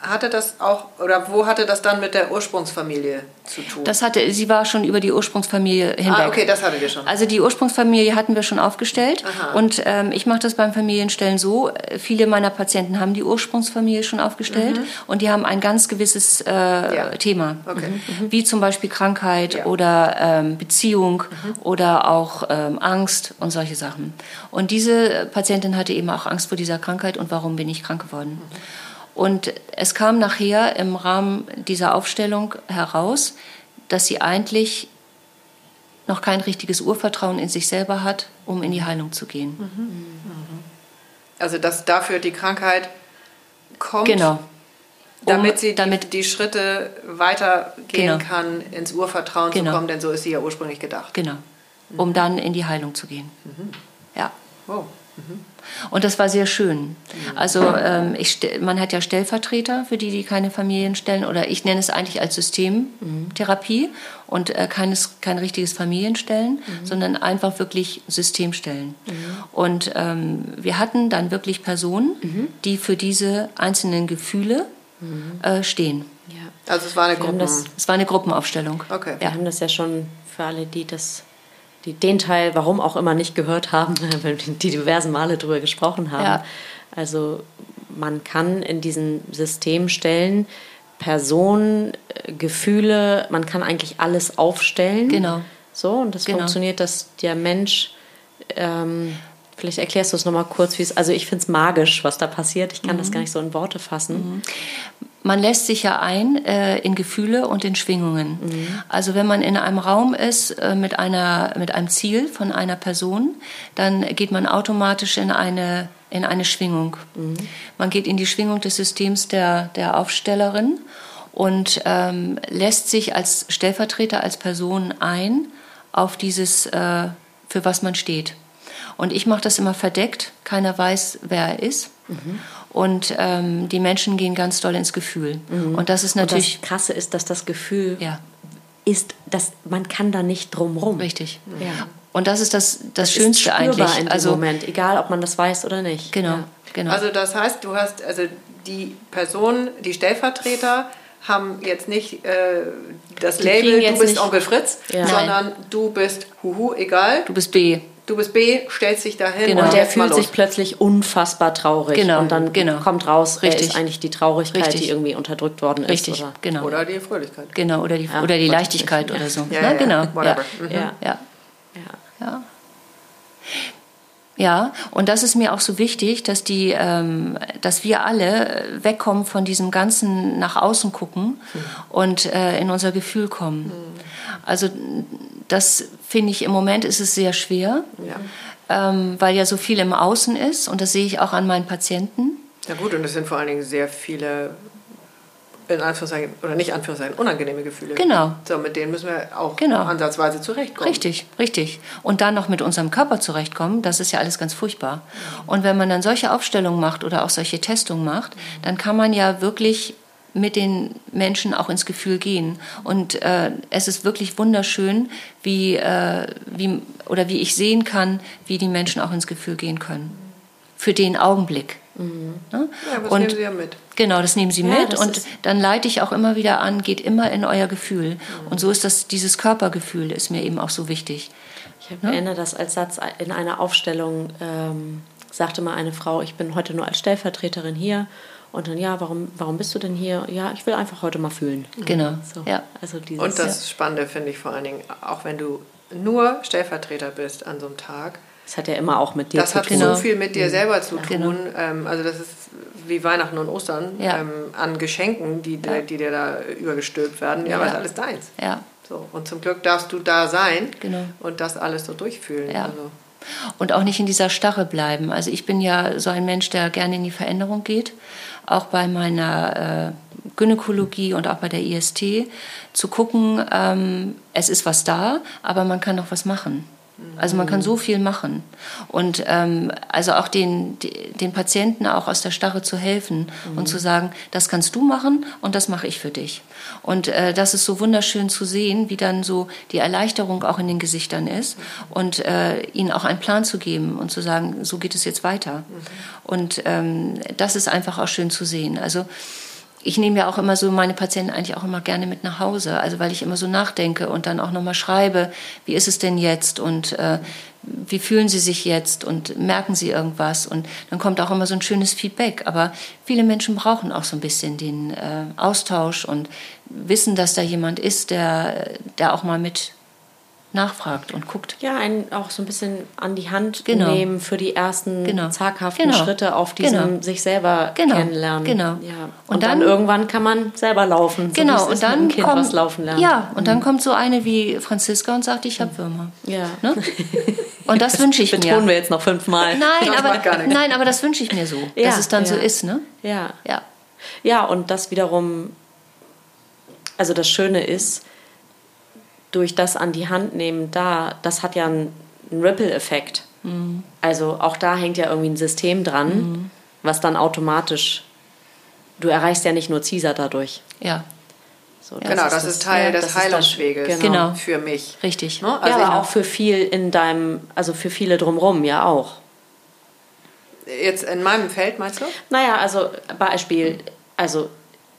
hatte das auch, oder wo hatte das dann mit der Ursprungsfamilie zu tun? Das hatte, sie war schon über die Ursprungsfamilie hinweg. Ah, okay, das hatte wir schon. Also die Ursprungsfamilie hatten wir schon aufgestellt. Aha. Und ähm, ich mache das beim Familienstellen so, viele meiner Patienten haben die Ursprungsfamilie schon aufgestellt mhm. und die haben ein ganz gewisses äh, ja. Thema. Okay. Mhm. Wie zum Beispiel Krankheit ja. oder ähm, Beziehung mhm. oder auch ähm, Angst und solche Sachen. Und diese Patientin hatte eben auch Angst vor dieser Krankheit und warum bin ich krank geworden. Mhm. Und es kam nachher im Rahmen dieser Aufstellung heraus, dass sie eigentlich noch kein richtiges Urvertrauen in sich selber hat, um in die Heilung zu gehen. Mhm. Also dass dafür die Krankheit kommt, genau. damit um, sie die, damit, die Schritte weitergehen genau. kann, ins Urvertrauen genau. zu kommen, denn so ist sie ja ursprünglich gedacht. Genau, um mhm. dann in die Heilung zu gehen. Mhm. Ja. Wow. Und das war sehr schön. Also ähm, ich, man hat ja Stellvertreter für die, die keine Familien stellen, oder ich nenne es eigentlich als Systemtherapie und äh, keines, kein richtiges Familienstellen, mhm. sondern einfach wirklich Systemstellen. Mhm. Und ähm, wir hatten dann wirklich Personen, mhm. die für diese einzelnen Gefühle mhm. äh, stehen. Ja. Also es war eine Gruppen. Das, es war eine Gruppenaufstellung. Okay. Wir haben das ja schon für alle, die das die den Teil, warum auch immer, nicht gehört haben, die diversen Male darüber gesprochen haben. Ja. Also man kann in diesen Systemstellen Personen, äh, Gefühle, man kann eigentlich alles aufstellen. Genau. So, und das genau. funktioniert, dass der Mensch, ähm, vielleicht erklärst du es nochmal kurz, wie es, also ich finde es magisch, was da passiert. Ich kann mhm. das gar nicht so in Worte fassen. Mhm man lässt sich ja ein äh, in Gefühle und in Schwingungen. Mhm. Also wenn man in einem Raum ist äh, mit, einer, mit einem Ziel von einer Person, dann geht man automatisch in eine, in eine Schwingung. Mhm. Man geht in die Schwingung des Systems der, der Aufstellerin und ähm, lässt sich als Stellvertreter, als Person ein auf dieses, äh, für was man steht. Und ich mache das immer verdeckt, keiner weiß, wer er ist. Mhm. Und ähm, die Menschen gehen ganz doll ins Gefühl. Mhm. Und das ist natürlich. Und das Krasse ist, dass das Gefühl ja. ist, dass man kann da nicht drum rum. Richtig. Ja. Und das ist das, das, das Schönste ist eigentlich. In also Moment, egal ob man das weiß oder nicht. Genau, ja. genau. Also das heißt, du hast also die Personen, die Stellvertreter haben jetzt nicht äh, das die Label, du bist Onkel Fritz, ja. sondern du bist Huhu, egal. Du bist B du bist B, stellst dich dahin genau. und der fühlt sich plötzlich unfassbar traurig genau. und dann genau. kommt raus, Richtig. ist eigentlich die Traurigkeit, Richtig. die irgendwie unterdrückt worden ist. Richtig, oder, genau. oder die Fröhlichkeit. Genau, oder die, ja. oder die Leichtigkeit oder so. Ja, ja, genau. Whatever. Ja. Mhm. Ja. Ja. ja. Ja, und das ist mir auch so wichtig, dass die, ähm, dass wir alle wegkommen von diesem ganzen nach außen gucken mhm. und äh, in unser Gefühl kommen. Mhm. Also das finde ich im Moment ist es sehr schwer, ja. ähm, weil ja so viel im Außen ist und das sehe ich auch an meinen Patienten. Ja gut, und es sind vor allen Dingen sehr viele in Anführungszeichen, oder nicht Anführungszeichen, unangenehme Gefühle. Genau. So, mit denen müssen wir auch genau. ansatzweise zurechtkommen. Richtig, richtig. Und dann noch mit unserem Körper zurechtkommen, das ist ja alles ganz furchtbar. Und wenn man dann solche Aufstellungen macht oder auch solche Testungen macht, dann kann man ja wirklich mit den Menschen auch ins Gefühl gehen. Und äh, es ist wirklich wunderschön, wie, äh, wie, oder wie ich sehen kann, wie die Menschen auch ins Gefühl gehen können. Für den Augenblick. Mhm. Ne? Ja, das und, nehmen Sie ja mit. Genau, das nehmen Sie ja, mit und dann leite ich auch immer wieder an, geht immer in euer Gefühl. Mhm. Und so ist das, dieses Körpergefühl ist mir eben auch so wichtig. Ich ja? erinnere das als Satz in einer Aufstellung, ähm, sagte mal eine Frau, ich bin heute nur als Stellvertreterin hier. Und dann, ja, warum, warum bist du denn hier? Ja, ich will einfach heute mal fühlen. Genau. So, ja. also dieses, und das Spannende finde ich vor allen Dingen, auch wenn du nur Stellvertreter bist an so einem Tag, das hat ja immer auch mit dir das zu tun. Das hat so viel mit dir mhm. selber zu tun. Genau. Ähm, also das ist wie Weihnachten und Ostern ja. ähm, an Geschenken, die, ja. die dir da übergestülpt werden. Ja, ja. aber ist alles deins. Ja. So, und zum Glück darfst du da sein genau. und das alles so durchfühlen. Ja. Also. Und auch nicht in dieser Starre bleiben. Also ich bin ja so ein Mensch, der gerne in die Veränderung geht. Auch bei meiner äh, Gynäkologie und auch bei der IST zu gucken, ähm, es ist was da, aber man kann doch was machen. Also man kann so viel machen. Und ähm, also auch den, den Patienten auch aus der Starre zu helfen mhm. und zu sagen, das kannst du machen und das mache ich für dich. Und äh, das ist so wunderschön zu sehen, wie dann so die Erleichterung auch in den Gesichtern ist und äh, ihnen auch einen Plan zu geben und zu sagen, so geht es jetzt weiter. Und ähm, das ist einfach auch schön zu sehen. Also ich nehme ja auch immer so meine Patienten eigentlich auch immer gerne mit nach Hause, also weil ich immer so nachdenke und dann auch nochmal schreibe, wie ist es denn jetzt und äh, wie fühlen Sie sich jetzt und merken Sie irgendwas und dann kommt auch immer so ein schönes Feedback. Aber viele Menschen brauchen auch so ein bisschen den äh, Austausch und wissen, dass da jemand ist, der, der auch mal mit nachfragt und guckt. Ja, einen auch so ein bisschen an die Hand genau. nehmen für die ersten genau. zaghaften genau. Schritte auf diesem genau. sich selber genau. kennenlernen. Genau. Ja. Und, und dann, dann, irgendwann kann man selber laufen. So genau. Und dann kind kommt, was laufen lernen. Ja. Und mhm. dann kommt so eine wie Franziska und sagt, ich habe. Würmer. Ja. Ne? Und das, das wünsche ich betonen mir. Betonen wir jetzt noch fünfmal. Nein, aber, nein, aber das wünsche ich mir so, ja. dass es dann ja. so ist, ne? Ja. Ja. Ja, und das wiederum, also das Schöne ist, durch das an die Hand nehmen da, das hat ja einen, einen Ripple-Effekt. Mhm. Also auch da hängt ja irgendwie ein System dran, mhm. was dann automatisch, du erreichst ja nicht nur Caesar dadurch. Ja. So, das genau, ist das, das, ist Teil ja, des Heilungsweges genau. für mich. Richtig. Ne? Also ja, aber auch für viel in deinem, also für viele drumherum ja auch. Jetzt in meinem Feld, meinst du? Naja, also Beispiel, also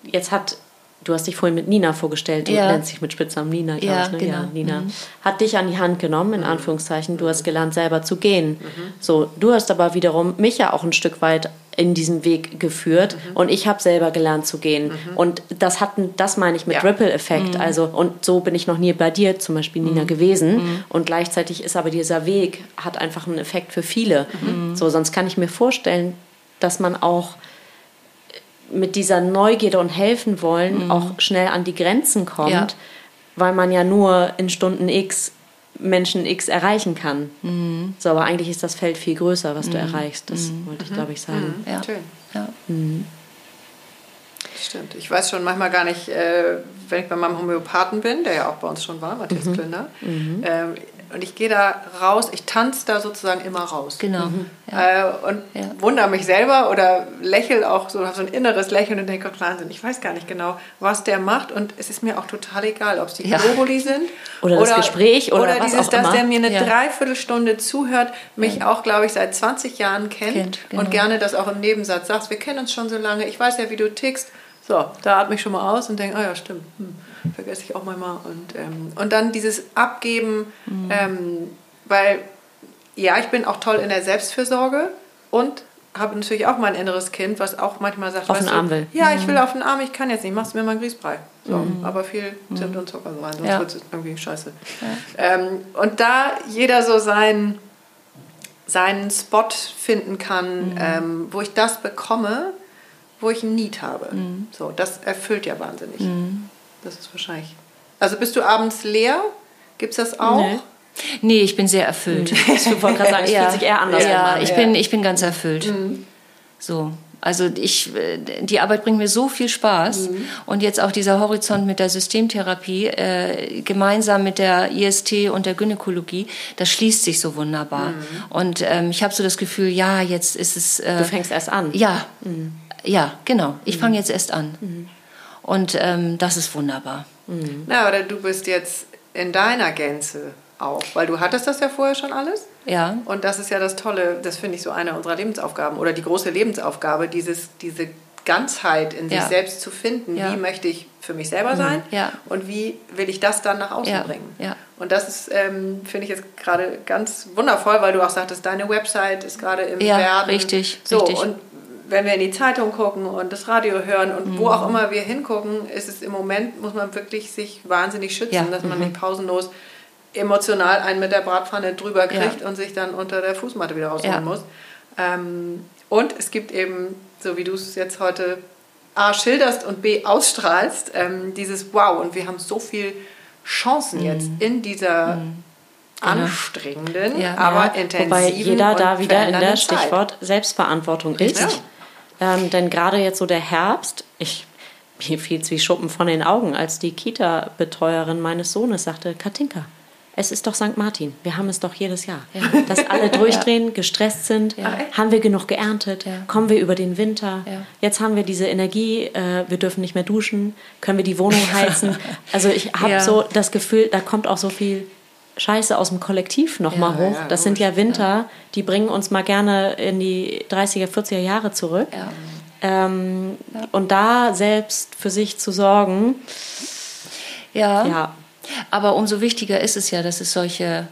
jetzt hat Du hast dich vorhin mit Nina vorgestellt, du ja. nennst dich mit Spitznamen Nina, glaube ja, ich. Ne? Genau. Ja, Nina. Mhm. Hat dich an die Hand genommen, in mhm. Anführungszeichen. Du hast gelernt, selber zu gehen. Mhm. So, du hast aber wiederum mich ja auch ein Stück weit in diesen Weg geführt mhm. und ich habe selber gelernt zu gehen. Mhm. Und das hat, das meine ich mit ja. Ripple-Effekt. Mhm. Also, und so bin ich noch nie bei dir, zum Beispiel Nina, gewesen. Und gleichzeitig ist aber dieser Weg, hat einfach einen Effekt für viele. So, sonst kann ich mir vorstellen, dass man auch mit dieser Neugierde und helfen wollen mhm. auch schnell an die Grenzen kommt, ja. weil man ja nur in Stunden X Menschen X erreichen kann. Mhm. So, aber eigentlich ist das Feld viel größer, was mhm. du erreichst. Das mhm. wollte ich, glaube ich, sagen. Mhm. Ja. Schön. Ja. Mhm. Stimmt. Ich weiß schon manchmal gar nicht, äh, wenn ich bei meinem Homöopathen bin, der ja auch bei uns schon war, Matthias mhm. Klünder, ähm, und ich gehe da raus, ich tanze da sozusagen immer raus. Genau. Mhm. Ja. Äh, und ja. wundere mich selber oder lächle auch so, habe so ein inneres Lächeln und denke, Gott, Wahnsinn, ich weiß gar nicht genau, was der macht. Und es ist mir auch total egal, ob es die ja. Globuli sind oder, oder, das Gespräch oder, oder was dieses, auch dass der mir eine ja. Dreiviertelstunde zuhört, mich auch, glaube ich, seit 20 Jahren kennt, kennt genau. und gerne das auch im Nebensatz sagt, wir kennen uns schon so lange, ich weiß ja, wie du tickst. So, da atme ich schon mal aus und denke, oh ja, stimmt. Hm vergesse ich auch manchmal. Und, ähm, und dann dieses Abgeben, mhm. ähm, weil ja, ich bin auch toll in der Selbstfürsorge und habe natürlich auch mein inneres Kind, was auch manchmal sagt, auf den Arm will. Ja, ich will mhm. auf den Arm, ich kann jetzt nicht, machst du mir mal einen Grießbrei. So, mhm. Aber viel mhm. Zimt und Zucker rein, sonst ja. wird es irgendwie scheiße. Ja. Ähm, und da jeder so sein, seinen Spot finden kann, mhm. ähm, wo ich das bekomme, wo ich ein Need habe. Mhm. So, das erfüllt ja wahnsinnig. Mhm. Das ist wahrscheinlich. Also bist du abends leer? Gibt es das auch? Nee. Nee, ich bin sehr erfüllt. Mhm. Ich wollte gerade sagen, es ja. fühlt sich eher anders ja, an. Ja, ich, bin, ich bin ganz erfüllt. Mhm. So. Also ich, die Arbeit bringt mir so viel Spaß mhm. und jetzt auch dieser Horizont mit der Systemtherapie äh, gemeinsam mit der IST und der Gynäkologie, das schließt sich so wunderbar. Mhm. Und ähm, ich habe so das Gefühl, ja, jetzt ist es. Äh, du fängst erst an. Ja, mhm. Ja, genau. Ich fange jetzt erst an. Mhm. Und ähm, das ist wunderbar. Mhm. Na, oder du bist jetzt in deiner Gänze auch, weil du hattest das ja vorher schon alles. Ja. Und das ist ja das Tolle, das finde ich so eine unserer Lebensaufgaben oder die große Lebensaufgabe, dieses, diese Ganzheit in sich ja. selbst zu finden. Ja. Wie möchte ich für mich selber mhm. sein ja. und wie will ich das dann nach außen bringen? Ja. Und das ist, ähm, finde ich jetzt gerade ganz wundervoll, weil du auch sagtest, deine Website ist gerade im ja, Werden. Richtig, so, richtig. Und wenn wir in die Zeitung gucken und das Radio hören und mhm. wo auch immer wir hingucken, ist es im Moment, muss man wirklich sich wahnsinnig schützen, dass man mhm. nicht pausenlos emotional einen mit der Bratpfanne drüber kriegt ja. und sich dann unter der Fußmatte wieder rausholen ja. muss. Ähm, und es gibt eben, so wie du es jetzt heute A schilderst und B ausstrahlst, ähm, dieses Wow, und wir haben so viele Chancen mhm. jetzt in dieser mhm. Genau. anstrengenden, ja. aber ja. intensiven Wobei jeder da wieder in der Stichwort Zeit. Selbstverantwortung ist. Ähm, denn gerade jetzt so der Herbst, ich mir fiel es wie Schuppen von den Augen, als die Kita-Betreuerin meines Sohnes sagte, Katinka, es ist doch St. Martin. Wir haben es doch jedes Jahr. Ja. Dass alle durchdrehen, ja. gestresst sind. Ja. Haben wir genug geerntet? Kommen wir über den Winter? Jetzt haben wir diese Energie, äh, wir dürfen nicht mehr duschen. Können wir die Wohnung heizen? Also ich habe so das Gefühl, da kommt auch so viel Scheiße aus dem Kollektiv nochmal mal hoch. das sind ja Winter, die bringen uns mal gerne in die 30er, 40er Jahre zurück. Ähm, und da selbst für sich zu sorgen, ja. ja. Aber umso wichtiger ist es ja, dass es solche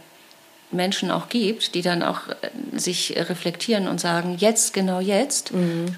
Menschen auch gibt, die dann auch äh, sich reflektieren und sagen, jetzt, genau jetzt, mhm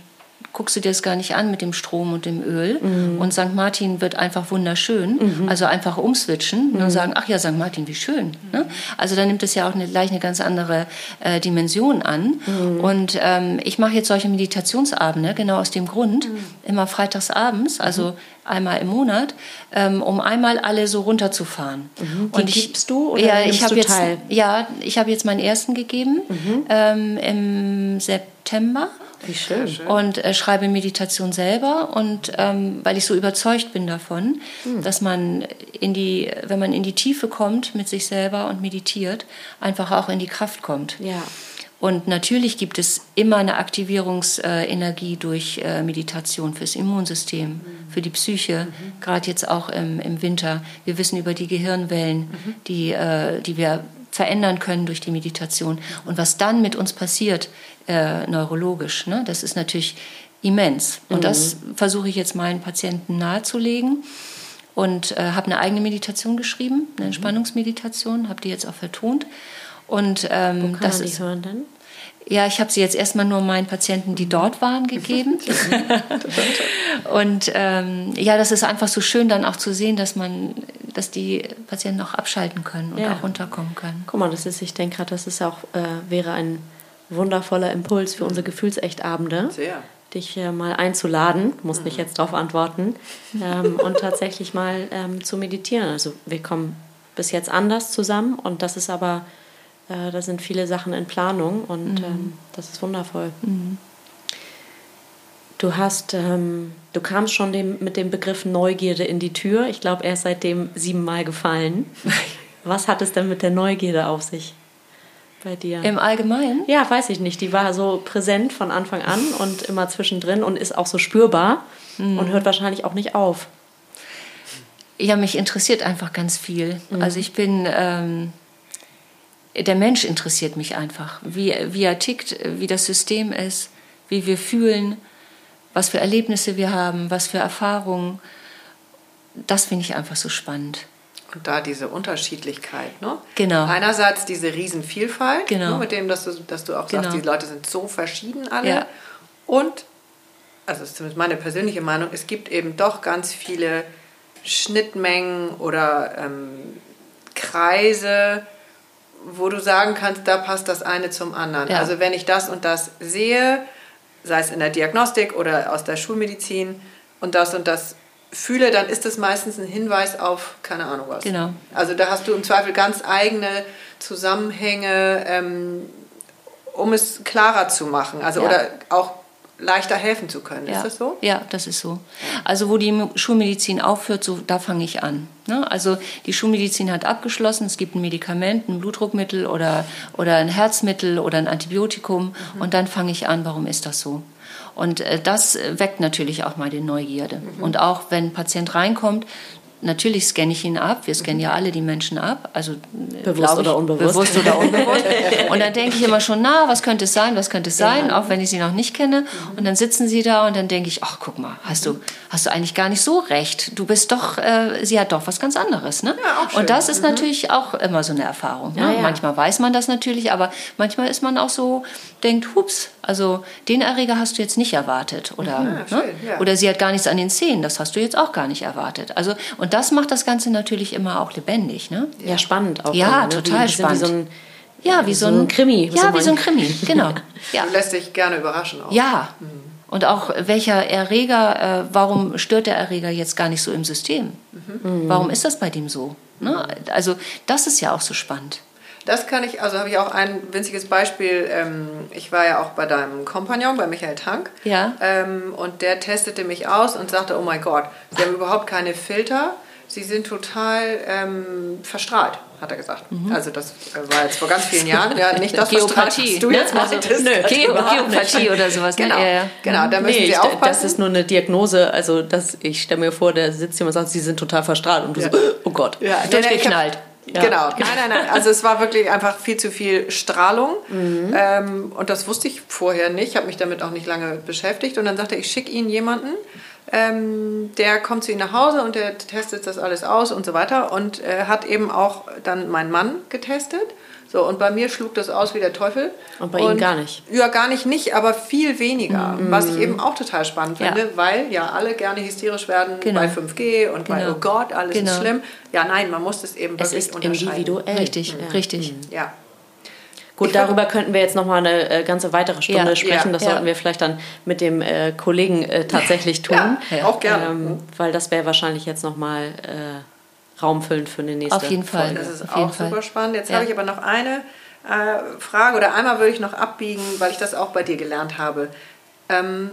guckst du dir das gar nicht an mit dem Strom und dem Öl. Mhm. Und St. Martin wird einfach wunderschön. Mhm. Also einfach umswitchen mhm. und sagen, ach ja, St. Martin, wie schön. Ne? Also dann nimmt es ja auch eine, gleich eine ganz andere äh, Dimension an. Mhm. Und ähm, ich mache jetzt solche Meditationsabende, genau aus dem Grund, mhm. immer freitags abends, also mhm. einmal im Monat, ähm, um einmal alle so runterzufahren. Mhm. Und ich, gibst du oder ja, ich habe jetzt ja, ich habe jetzt meinen ersten gegeben ähm, im September. Wie schön. Und äh, schreibe Meditation selber und ähm, weil ich so überzeugt bin davon, hm. dass man in die, wenn man in die Tiefe kommt mit sich selber und meditiert, einfach auch in die Kraft kommt. Ja. Und natürlich gibt es immer eine Aktivierungsenergie durch äh, Meditation fürs Immunsystem, mhm. für die Psyche, mhm. gerade jetzt auch im, im Winter. Wir wissen über die Gehirnwellen, mhm. die, äh, die wir verändern können durch die Meditation. Und was dann mit uns passiert, äh, neurologisch, ne, das ist natürlich immens. Und mhm. das versuche ich jetzt meinen Patienten nahezulegen. Und äh, habe eine eigene Meditation geschrieben, eine mhm. Entspannungsmeditation, habe die jetzt auch vertont. Und ähm, Wo kann das man die hören denn? Ja, ich habe sie jetzt erstmal nur meinen Patienten, die dort waren, gegeben. und ähm, ja, das ist einfach so schön, dann auch zu sehen, dass man, dass die Patienten auch abschalten können und ja. auch runterkommen können. Guck mal, das ist, ich denke gerade, das ist auch äh, wäre ein wundervoller Impuls für unsere Gefühlsechtabende. Sehr. Dich äh, mal einzuladen, muss nicht mhm. jetzt darauf antworten, ähm, und tatsächlich mal ähm, zu meditieren. Also wir kommen bis jetzt anders zusammen und das ist aber äh, da sind viele Sachen in Planung und mhm. ähm, das ist wundervoll. Mhm. Du hast, ähm, du kamst schon dem, mit dem Begriff Neugierde in die Tür. Ich glaube, er ist seitdem siebenmal gefallen. Was hat es denn mit der Neugierde auf sich bei dir? Im Allgemeinen? Ja, weiß ich nicht. Die war so präsent von Anfang an und immer zwischendrin und ist auch so spürbar mhm. und hört wahrscheinlich auch nicht auf. Ja, mich interessiert einfach ganz viel. Mhm. Also ich bin ähm, der Mensch interessiert mich einfach, wie, wie er tickt, wie das System ist, wie wir fühlen, was für Erlebnisse wir haben, was für Erfahrungen. Das finde ich einfach so spannend. Und da diese Unterschiedlichkeit, ne? Genau. Einerseits diese Riesenvielfalt, genau. ne, mit dem, dass du, dass du auch genau. sagst, die Leute sind so verschieden alle. Ja. Und, also das ist zumindest meine persönliche Meinung, es gibt eben doch ganz viele Schnittmengen oder ähm, Kreise, wo du sagen kannst, da passt das eine zum anderen. Ja. Also wenn ich das und das sehe, sei es in der Diagnostik oder aus der Schulmedizin und das und das fühle, dann ist das meistens ein Hinweis auf keine Ahnung was. Genau. Also da hast du im Zweifel ganz eigene Zusammenhänge, ähm, um es klarer zu machen. Also Ja. oder auch leichter helfen zu können. Ja. Ist das so? Ja, das ist so. Also wo die Schulmedizin aufhört, so, da fange ich an. Ne? Also die Schulmedizin hat abgeschlossen, es gibt ein Medikament, ein Blutdruckmittel oder, oder ein Herzmittel oder ein Antibiotikum Mhm. und dann fange ich an, warum ist das so? Und äh, das weckt natürlich auch mal die Neugierde. Mhm. Und auch wenn ein Patient reinkommt, Natürlich scanne ich ihn ab. Wir scannen ja alle die Menschen ab. Also äh, Bewusst ich, oder unbewusst. Bewusst oder unbewusst. Und dann denke ich immer schon, na, was könnte es sein, was könnte es sein, auch wenn ich sie noch nicht kenne. Und dann sitzen sie da und dann denke ich, ach, guck mal, hast du, hast du eigentlich gar nicht so recht. Du bist doch, äh, sie hat doch was ganz anderes. Ne? Ja. Und das ist natürlich auch immer so eine Erfahrung. Ne? Ja, ja. Manchmal weiß man das natürlich, aber manchmal ist man auch so, denkt, hups, also den Erreger hast du jetzt nicht erwartet. Oder, Ja, schön, ne? ja. oder sie hat gar nichts an den Zähnen, das hast du jetzt auch gar nicht erwartet. Also, und das macht das Ganze natürlich immer auch lebendig. Ne? Ja, spannend auch. Ja, dann, ne? total wie, ein bisschen spannend. Wie so ein, Ja, wie so ein, Krimi. Ja, so wie so ein ein- Krimi, genau. Ja. Du lässt dich gerne überraschen auch. ja. Und auch welcher Erreger, äh, warum stört der Erreger jetzt gar nicht so im System? Warum ist das bei dem so? Ne? Also das ist ja auch so spannend. Das kann ich, also habe ich auch ein winziges Beispiel. Ähm, ich war ja auch bei deinem Kompagnon, bei Michael Tank. Ja. Ähm, und der testete mich aus und sagte, oh mein Gott, Sie haben überhaupt keine Filter. Sie sind total ähm, verstrahlt, hat er gesagt. Also das äh, war jetzt vor ganz vielen Jahren. Ja, nicht das Mhm. Geopathie. was du ne? jetzt Also, meintest. nö, Das Geo. Geopathie oder sowas. Genau, Ne? Ja, ja. genau da müssen Nee, Sie aufpassen. das ist nur eine Diagnose. Also das, ich stelle mir vor, der sitzt hier und sagt, sie sind total verstrahlt. Und du Ja. so, oh Gott. Ja, Durchgeknallt. Ja. Genau, nein, nein, nein. Also es war wirklich einfach viel zu viel Strahlung. Mhm. Ähm, und das wusste ich vorher nicht, habe mich damit auch nicht lange beschäftigt. Und dann sagte er, ich schicke Ihnen jemanden, ähm, der kommt zu Ihnen nach Hause und der testet das alles aus und so weiter. Und äh, hat eben auch dann meinen Mann getestet. So, und bei mir schlug das aus wie der Teufel. Und bei Ihnen gar nicht? Ja, gar nicht, nicht, aber viel weniger. Was ich eben auch total spannend Ja. finde, weil ja alle gerne hysterisch werden Genau. bei 5G und bei, Genau. oh Gott, alles Genau. ist schlimm. Ja, nein, man muss es eben Es wirklich ist individuell. Richtig, Ja. richtig. Ja. Gut, Ich darüber könnten wir jetzt noch mal eine äh, ganze weitere Stunde Ja, sprechen. ja, das ja. sollten wir vielleicht dann mit dem äh, Kollegen äh, tatsächlich tun. Ja, auch gerne. Ähm, weil das wäre wahrscheinlich jetzt noch raumfüllend für eine nächste Auf jeden Fall. Folge. Das ist Auf auch Fall. super spannend. Jetzt Ja. habe ich aber noch eine äh, Frage oder einmal würde ich noch abbiegen, weil ich das auch bei dir gelernt habe. Ähm,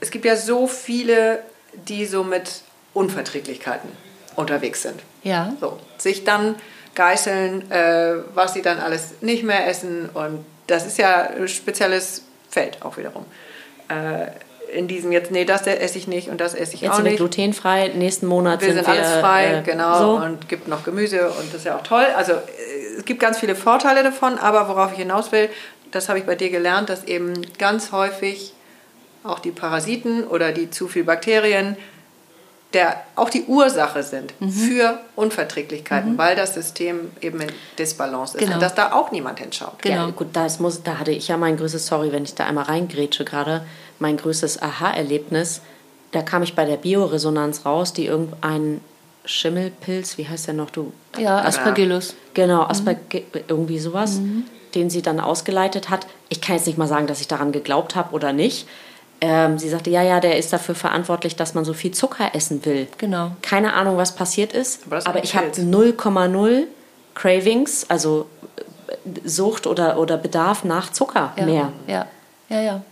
es gibt ja so viele, die so mit Unverträglichkeiten unterwegs sind. Ja. So, sich dann geißeln, äh, was sie dann alles nicht mehr essen. Und das ist ja ein spezielles Feld auch wiederum. Äh, in diesem jetzt, nee, das esse ich nicht und das esse ich Jetzt auch sind wir nicht. glutenfrei, nächsten Monat Wir sind, sind alles frei, äh, genau, So. und gibt noch Gemüse und das ist ja auch toll. Also äh, es gibt ganz viele Vorteile davon, aber worauf ich hinaus will, das habe ich bei dir gelernt, dass eben ganz häufig auch die Parasiten oder die zu viel Bakterien der, auch die Ursache sind Mhm. für Unverträglichkeiten, weil das System eben in Disbalance ist Genau. und dass da auch niemand hinschaut. Genau. Ja, gut, das muss, da hatte ich ja mein größtes, sorry, wenn ich da einmal reingrätsche gerade, mein größtes Aha-Erlebnis. Da kam ich bei der Bioresonanz raus, die irgendein Schimmelpilz, wie heißt der noch, du? Ja, Aspergillus. Genau, Asperg irgendwie sowas, den sie dann ausgeleitet hat. Ich kann jetzt nicht mal sagen, dass ich daran geglaubt habe oder nicht. Ähm, sie sagte, ja, ja, der ist dafür verantwortlich, dass man so viel Zucker essen will. Genau. Keine Ahnung, was passiert ist, Aber aber ich habe Pilz. 0,0 Cravings, also äh, Sucht oder, oder Bedarf nach Zucker Ja. mehr. Ja, ja, ja.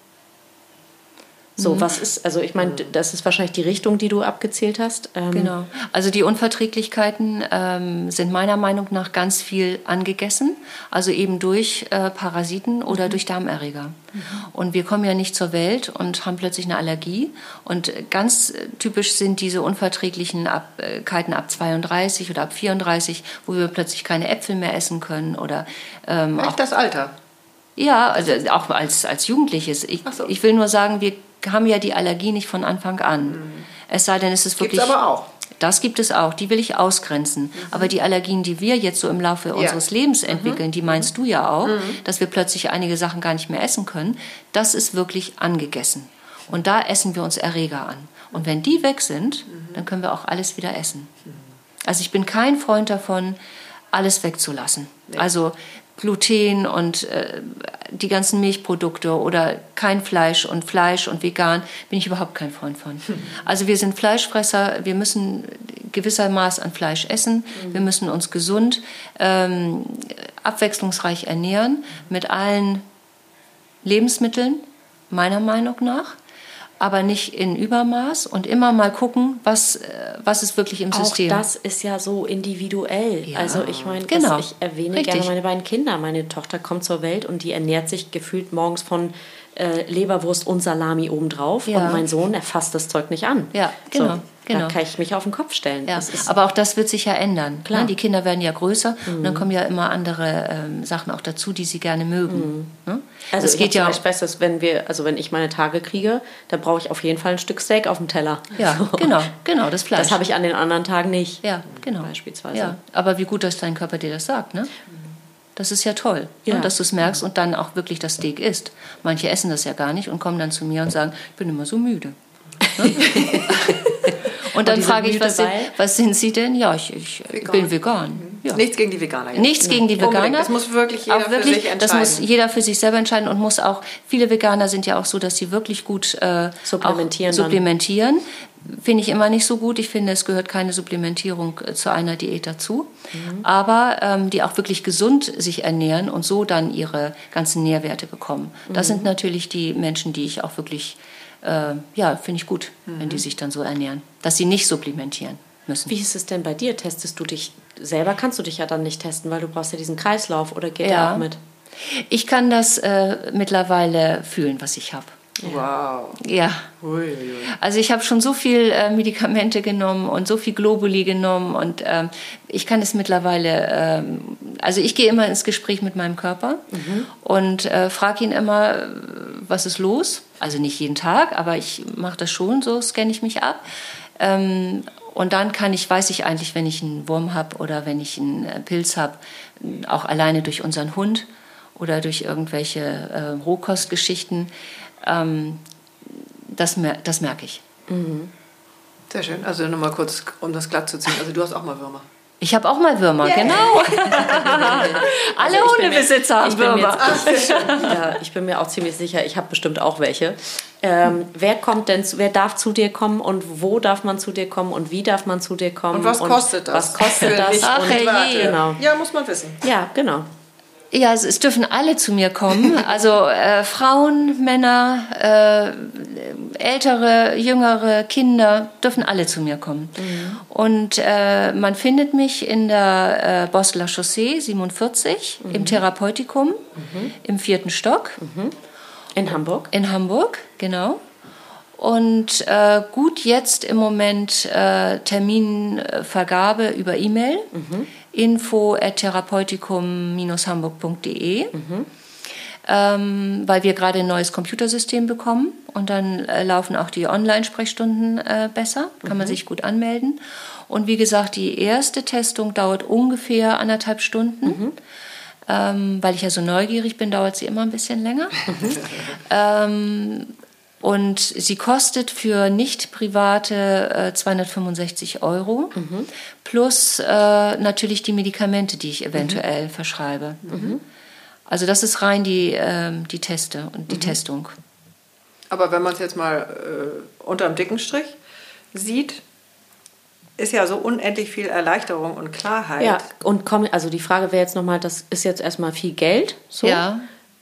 So, was ist, also ich meine, das ist wahrscheinlich die Richtung, die du abgezählt hast. Ähm, Genau. Also die Unverträglichkeiten ähm, sind meiner Meinung nach ganz viel angegessen, also eben durch äh, Parasiten oder durch Darmerreger. Und wir kommen ja nicht zur Welt und haben plötzlich eine Allergie. Und ganz äh, typisch sind diese unverträglichen Abkeiten ab 32 oder ab 34, wo wir plötzlich keine Äpfel mehr essen können oder ähm, auch Echt das Alter. Ja, also auch als, als Jugendliches. Ich, so. ich will nur sagen, wir haben ja die Allergie nicht von Anfang an. Es sei denn, es ist Gibt's wirklich. aber auch. Das gibt es auch, die will ich ausgrenzen. Aber die Allergien, die wir jetzt so im Laufe unseres Lebens entwickeln, die meinst du ja auch, dass wir plötzlich einige Sachen gar nicht mehr essen können, das ist wirklich angegessen. Und da essen wir uns Erreger an. Und wenn die weg sind, dann können wir auch alles wieder essen. Also ich bin kein Freund davon, alles wegzulassen. Nee. Also Gluten und äh, die ganzen Milchprodukte oder kein Fleisch und Fleisch und vegan bin ich überhaupt kein Freund von. Hm. Also wir sind Fleischfresser, wir müssen gewissermaßen an Fleisch essen, mhm. wir müssen uns gesund, ähm, abwechslungsreich ernähren mit allen Lebensmitteln, meiner Meinung nach aber nicht in Übermaß und immer mal gucken, was, äh, was ist wirklich im System. Auch das ist ja so individuell. Ja. Also ich meine, genau. ich erwähne Richtig. gerne meine beiden Kinder. Meine Tochter kommt zur Welt und die ernährt sich gefühlt morgens von äh, Leberwurst und Salami obendrauf. Ja. Und mein Sohn, er fasst das Zeug nicht an. Ja, genau. So. Genau. Da kann ich mich auf den Kopf stellen. Ja. Aber auch das wird sich ja ändern. Ne? Klar. Die Kinder werden ja größer mhm. und dann kommen ja immer andere ähm, Sachen auch dazu, die sie gerne mögen. Mhm. Ne? Also es geht ja auch. Bestes, wenn wir, also wenn ich meine Tage kriege, da brauche ich auf jeden Fall ein Stück Steak auf dem Teller. Ja, so. genau, genau, das Fleisch. Das habe ich an den anderen Tagen nicht. Ja, genau. Beispielsweise. Ja. Aber wie gut, dass dein Körper dir das sagt, ne? Das ist ja toll, ne? ja. Dass du es merkst und dann auch wirklich das Steak isst. Manche essen das ja gar nicht und kommen dann zu mir und sagen, ich bin immer so müde. Und dann frage ich, was sind, was sind, Sie denn? Ja, ich, ich bin vegan. Mhm. Ja. Nichts gegen die Veganer. Jetzt. Nichts gegen die Veganer. Das muss wirklich jeder auch wirklich, für sich entscheiden. Das muss jeder für sich selber entscheiden und muss auch, viele Veganer sind ja auch so, dass sie wirklich gut äh, supplementieren. supplementieren. Finde ich immer nicht so gut. Ich finde, es gehört keine Supplementierung äh, zu einer Diät dazu. Mhm. Aber ähm, die auch wirklich gesund sich ernähren und so dann ihre ganzen Nährwerte bekommen. Das mhm. sind natürlich die Menschen, die ich auch wirklich äh, ja, finde ich gut, mhm. wenn die mhm. sich dann so ernähren, dass sie nicht supplementieren müssen. Wie ist es denn bei dir? Testest du dich selber? Kannst du dich ja dann nicht testen, weil du brauchst ja diesen Kreislauf oder geht ja. der auch mit? Ich kann das äh, mittlerweile fühlen, was ich habe. Wow. Ja. Also ich habe schon so viel äh, Medikamente genommen und so viel Globuli genommen und ähm, ich kann es mittlerweile, ähm, also ich gehe immer ins Gespräch mit meinem Körper mhm. und äh, frage ihn immer, was ist los? Also nicht jeden Tag, aber ich mache das schon, so scanne ich mich ab. Ähm, und dann kann ich, weiß ich eigentlich, wenn ich einen Wurm habe oder wenn ich einen äh, Pilz habe, auch alleine durch unseren Hund oder durch irgendwelche äh, Rohkostgeschichten, ähm, das, mer das merke ich. Mhm. Sehr schön. Also nochmal kurz, um das glatt zu ziehen. Also du hast auch mal Würmer. Ich habe auch mal Würmer, yeah. genau. Alle also Hundebesitzer haben Würmer. Jetzt, ja, ich bin mir auch ziemlich sicher, ich habe bestimmt auch welche. Ähm, wer kommt denn, wer darf zu dir kommen und wo darf man zu dir kommen und wie darf man zu dir kommen? Und was kostet das? Was kostet das? Ach, und, hey, genau. Ja, muss man wissen. Ja, genau. Ja, es, es dürfen alle zu mir kommen. Also äh, Frauen, Männer, äh, ältere, jüngere, Kinder dürfen alle zu mir kommen. Mhm. Und äh, man findet mich in der äh, Bosler Chaussee 47 mhm. im Therapeutikum mhm. im vierten Stock. Mhm. In Hamburg? In Hamburg, genau. Und äh, gut jetzt im Moment äh, Terminvergabe über E-Mail. Mhm info at therapeutikum-hamburg.de. Mhm. Ähm, weil wir gerade ein neues Computersystem bekommen und dann äh, laufen auch die Online-Sprechstunden äh, besser, kann mhm. man sich gut anmelden. Und wie gesagt, die erste Testung dauert ungefähr anderthalb Stunden. Mhm. Ähm, weil ich ja so neugierig bin, dauert sie immer ein bisschen länger. Mhm. ähm, und sie kostet für nicht-private äh, 265 Euro mhm. plus äh, natürlich die Medikamente, die ich eventuell mhm. verschreibe. Mhm. Also das ist rein die, äh, die Teste und die mhm. Testung. Aber wenn man es jetzt mal äh, unter dem dicken Strich sieht, ist ja so unendlich viel Erleichterung und Klarheit. Ja, und komm, also die Frage wäre jetzt nochmal, das ist jetzt erstmal viel Geld. So. Ja.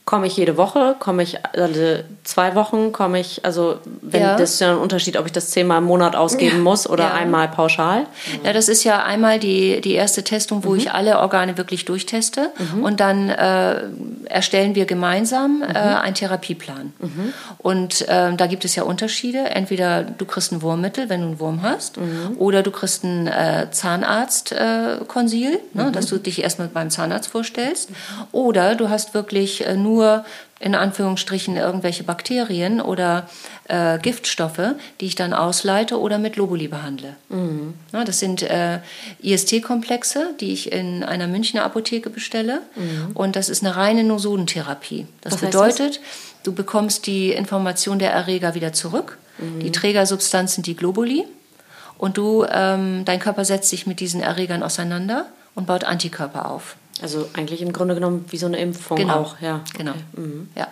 Komme ich jede Woche? Komme ich alle zwei Wochen? Komme ich, also wenn ja. das ist ja ein Unterschied, ob ich das zehnmal im Monat ausgeben ja. muss oder ja. einmal pauschal? Ja, das ist ja einmal die, die erste Testung, wo mhm. ich alle Organe wirklich durchteste mhm. und dann äh, erstellen wir gemeinsam äh, mhm. einen Therapieplan. Mhm. Und äh, da gibt es ja Unterschiede. Entweder du kriegst ein Wurmmittel, wenn du einen Wurm hast, mhm. oder du kriegst ein äh, Zahnarztkonsil, ne, mhm. dass du dich erstmal beim Zahnarzt vorstellst, oder du hast wirklich äh, nur nur in Anführungsstrichen irgendwelche Bakterien oder äh, Giftstoffe, die ich dann ausleite oder mit Lobuli behandle. Mhm. Ja, das sind äh, IST-Komplexe, die ich in einer Münchner Apotheke bestelle. Mhm. Und das ist eine reine Nosodentherapie. Das Was bedeutet, das? du bekommst die Information der Erreger wieder zurück. Mhm. Die Trägersubstanz sind die Globuli. Und du, ähm, dein Körper setzt sich mit diesen Erregern auseinander und baut Antikörper auf. Also eigentlich im Grunde genommen wie so eine Impfung genau. auch, ja. Genau. Mhm. Ja.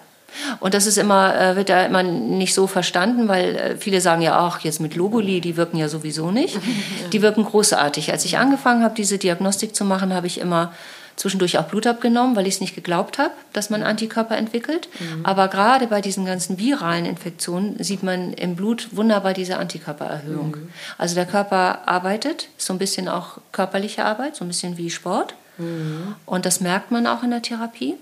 Und das ist immer, äh, wird da immer nicht so verstanden, weil äh, viele sagen ja auch, jetzt mit Lobuli, die wirken ja sowieso nicht. Ja. Die wirken großartig. Als ich angefangen habe, diese Diagnostik zu machen, habe ich immer zwischendurch auch Blut abgenommen, weil ich es nicht geglaubt habe, dass man Antikörper entwickelt. Mhm. Aber gerade bei diesen ganzen viralen Infektionen sieht man im Blut wunderbar diese Antikörpererhöhung. Mhm. Also der Körper arbeitet, so ein bisschen auch körperliche Arbeit, so ein bisschen wie Sport. Mhm. Und das merkt man auch in der Therapie.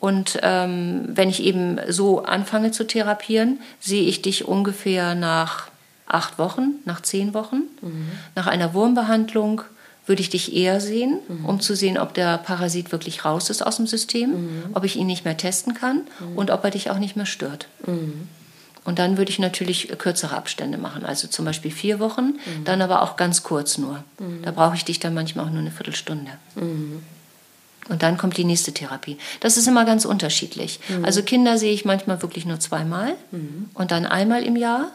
Und ähm, wenn ich eben so anfange zu therapieren, sehe ich dich ungefähr nach acht Wochen, nach zehn Wochen. Mhm. Nach einer Wurmbehandlung würde ich dich eher sehen, mhm. um zu sehen, ob der Parasit wirklich raus ist aus dem System, mhm. ob ich ihn nicht mehr testen kann mhm. und ob er dich auch nicht mehr stört. Mhm. Und dann würde ich natürlich kürzere Abstände machen, also zum Beispiel vier Wochen, mhm. dann aber auch ganz kurz nur. Da brauche ich dich dann manchmal auch nur eine Viertelstunde. Und dann kommt die nächste Therapie. Das ist immer ganz unterschiedlich. Mhm. Also Kinder sehe ich manchmal wirklich nur zweimal mhm. und dann einmal im Jahr.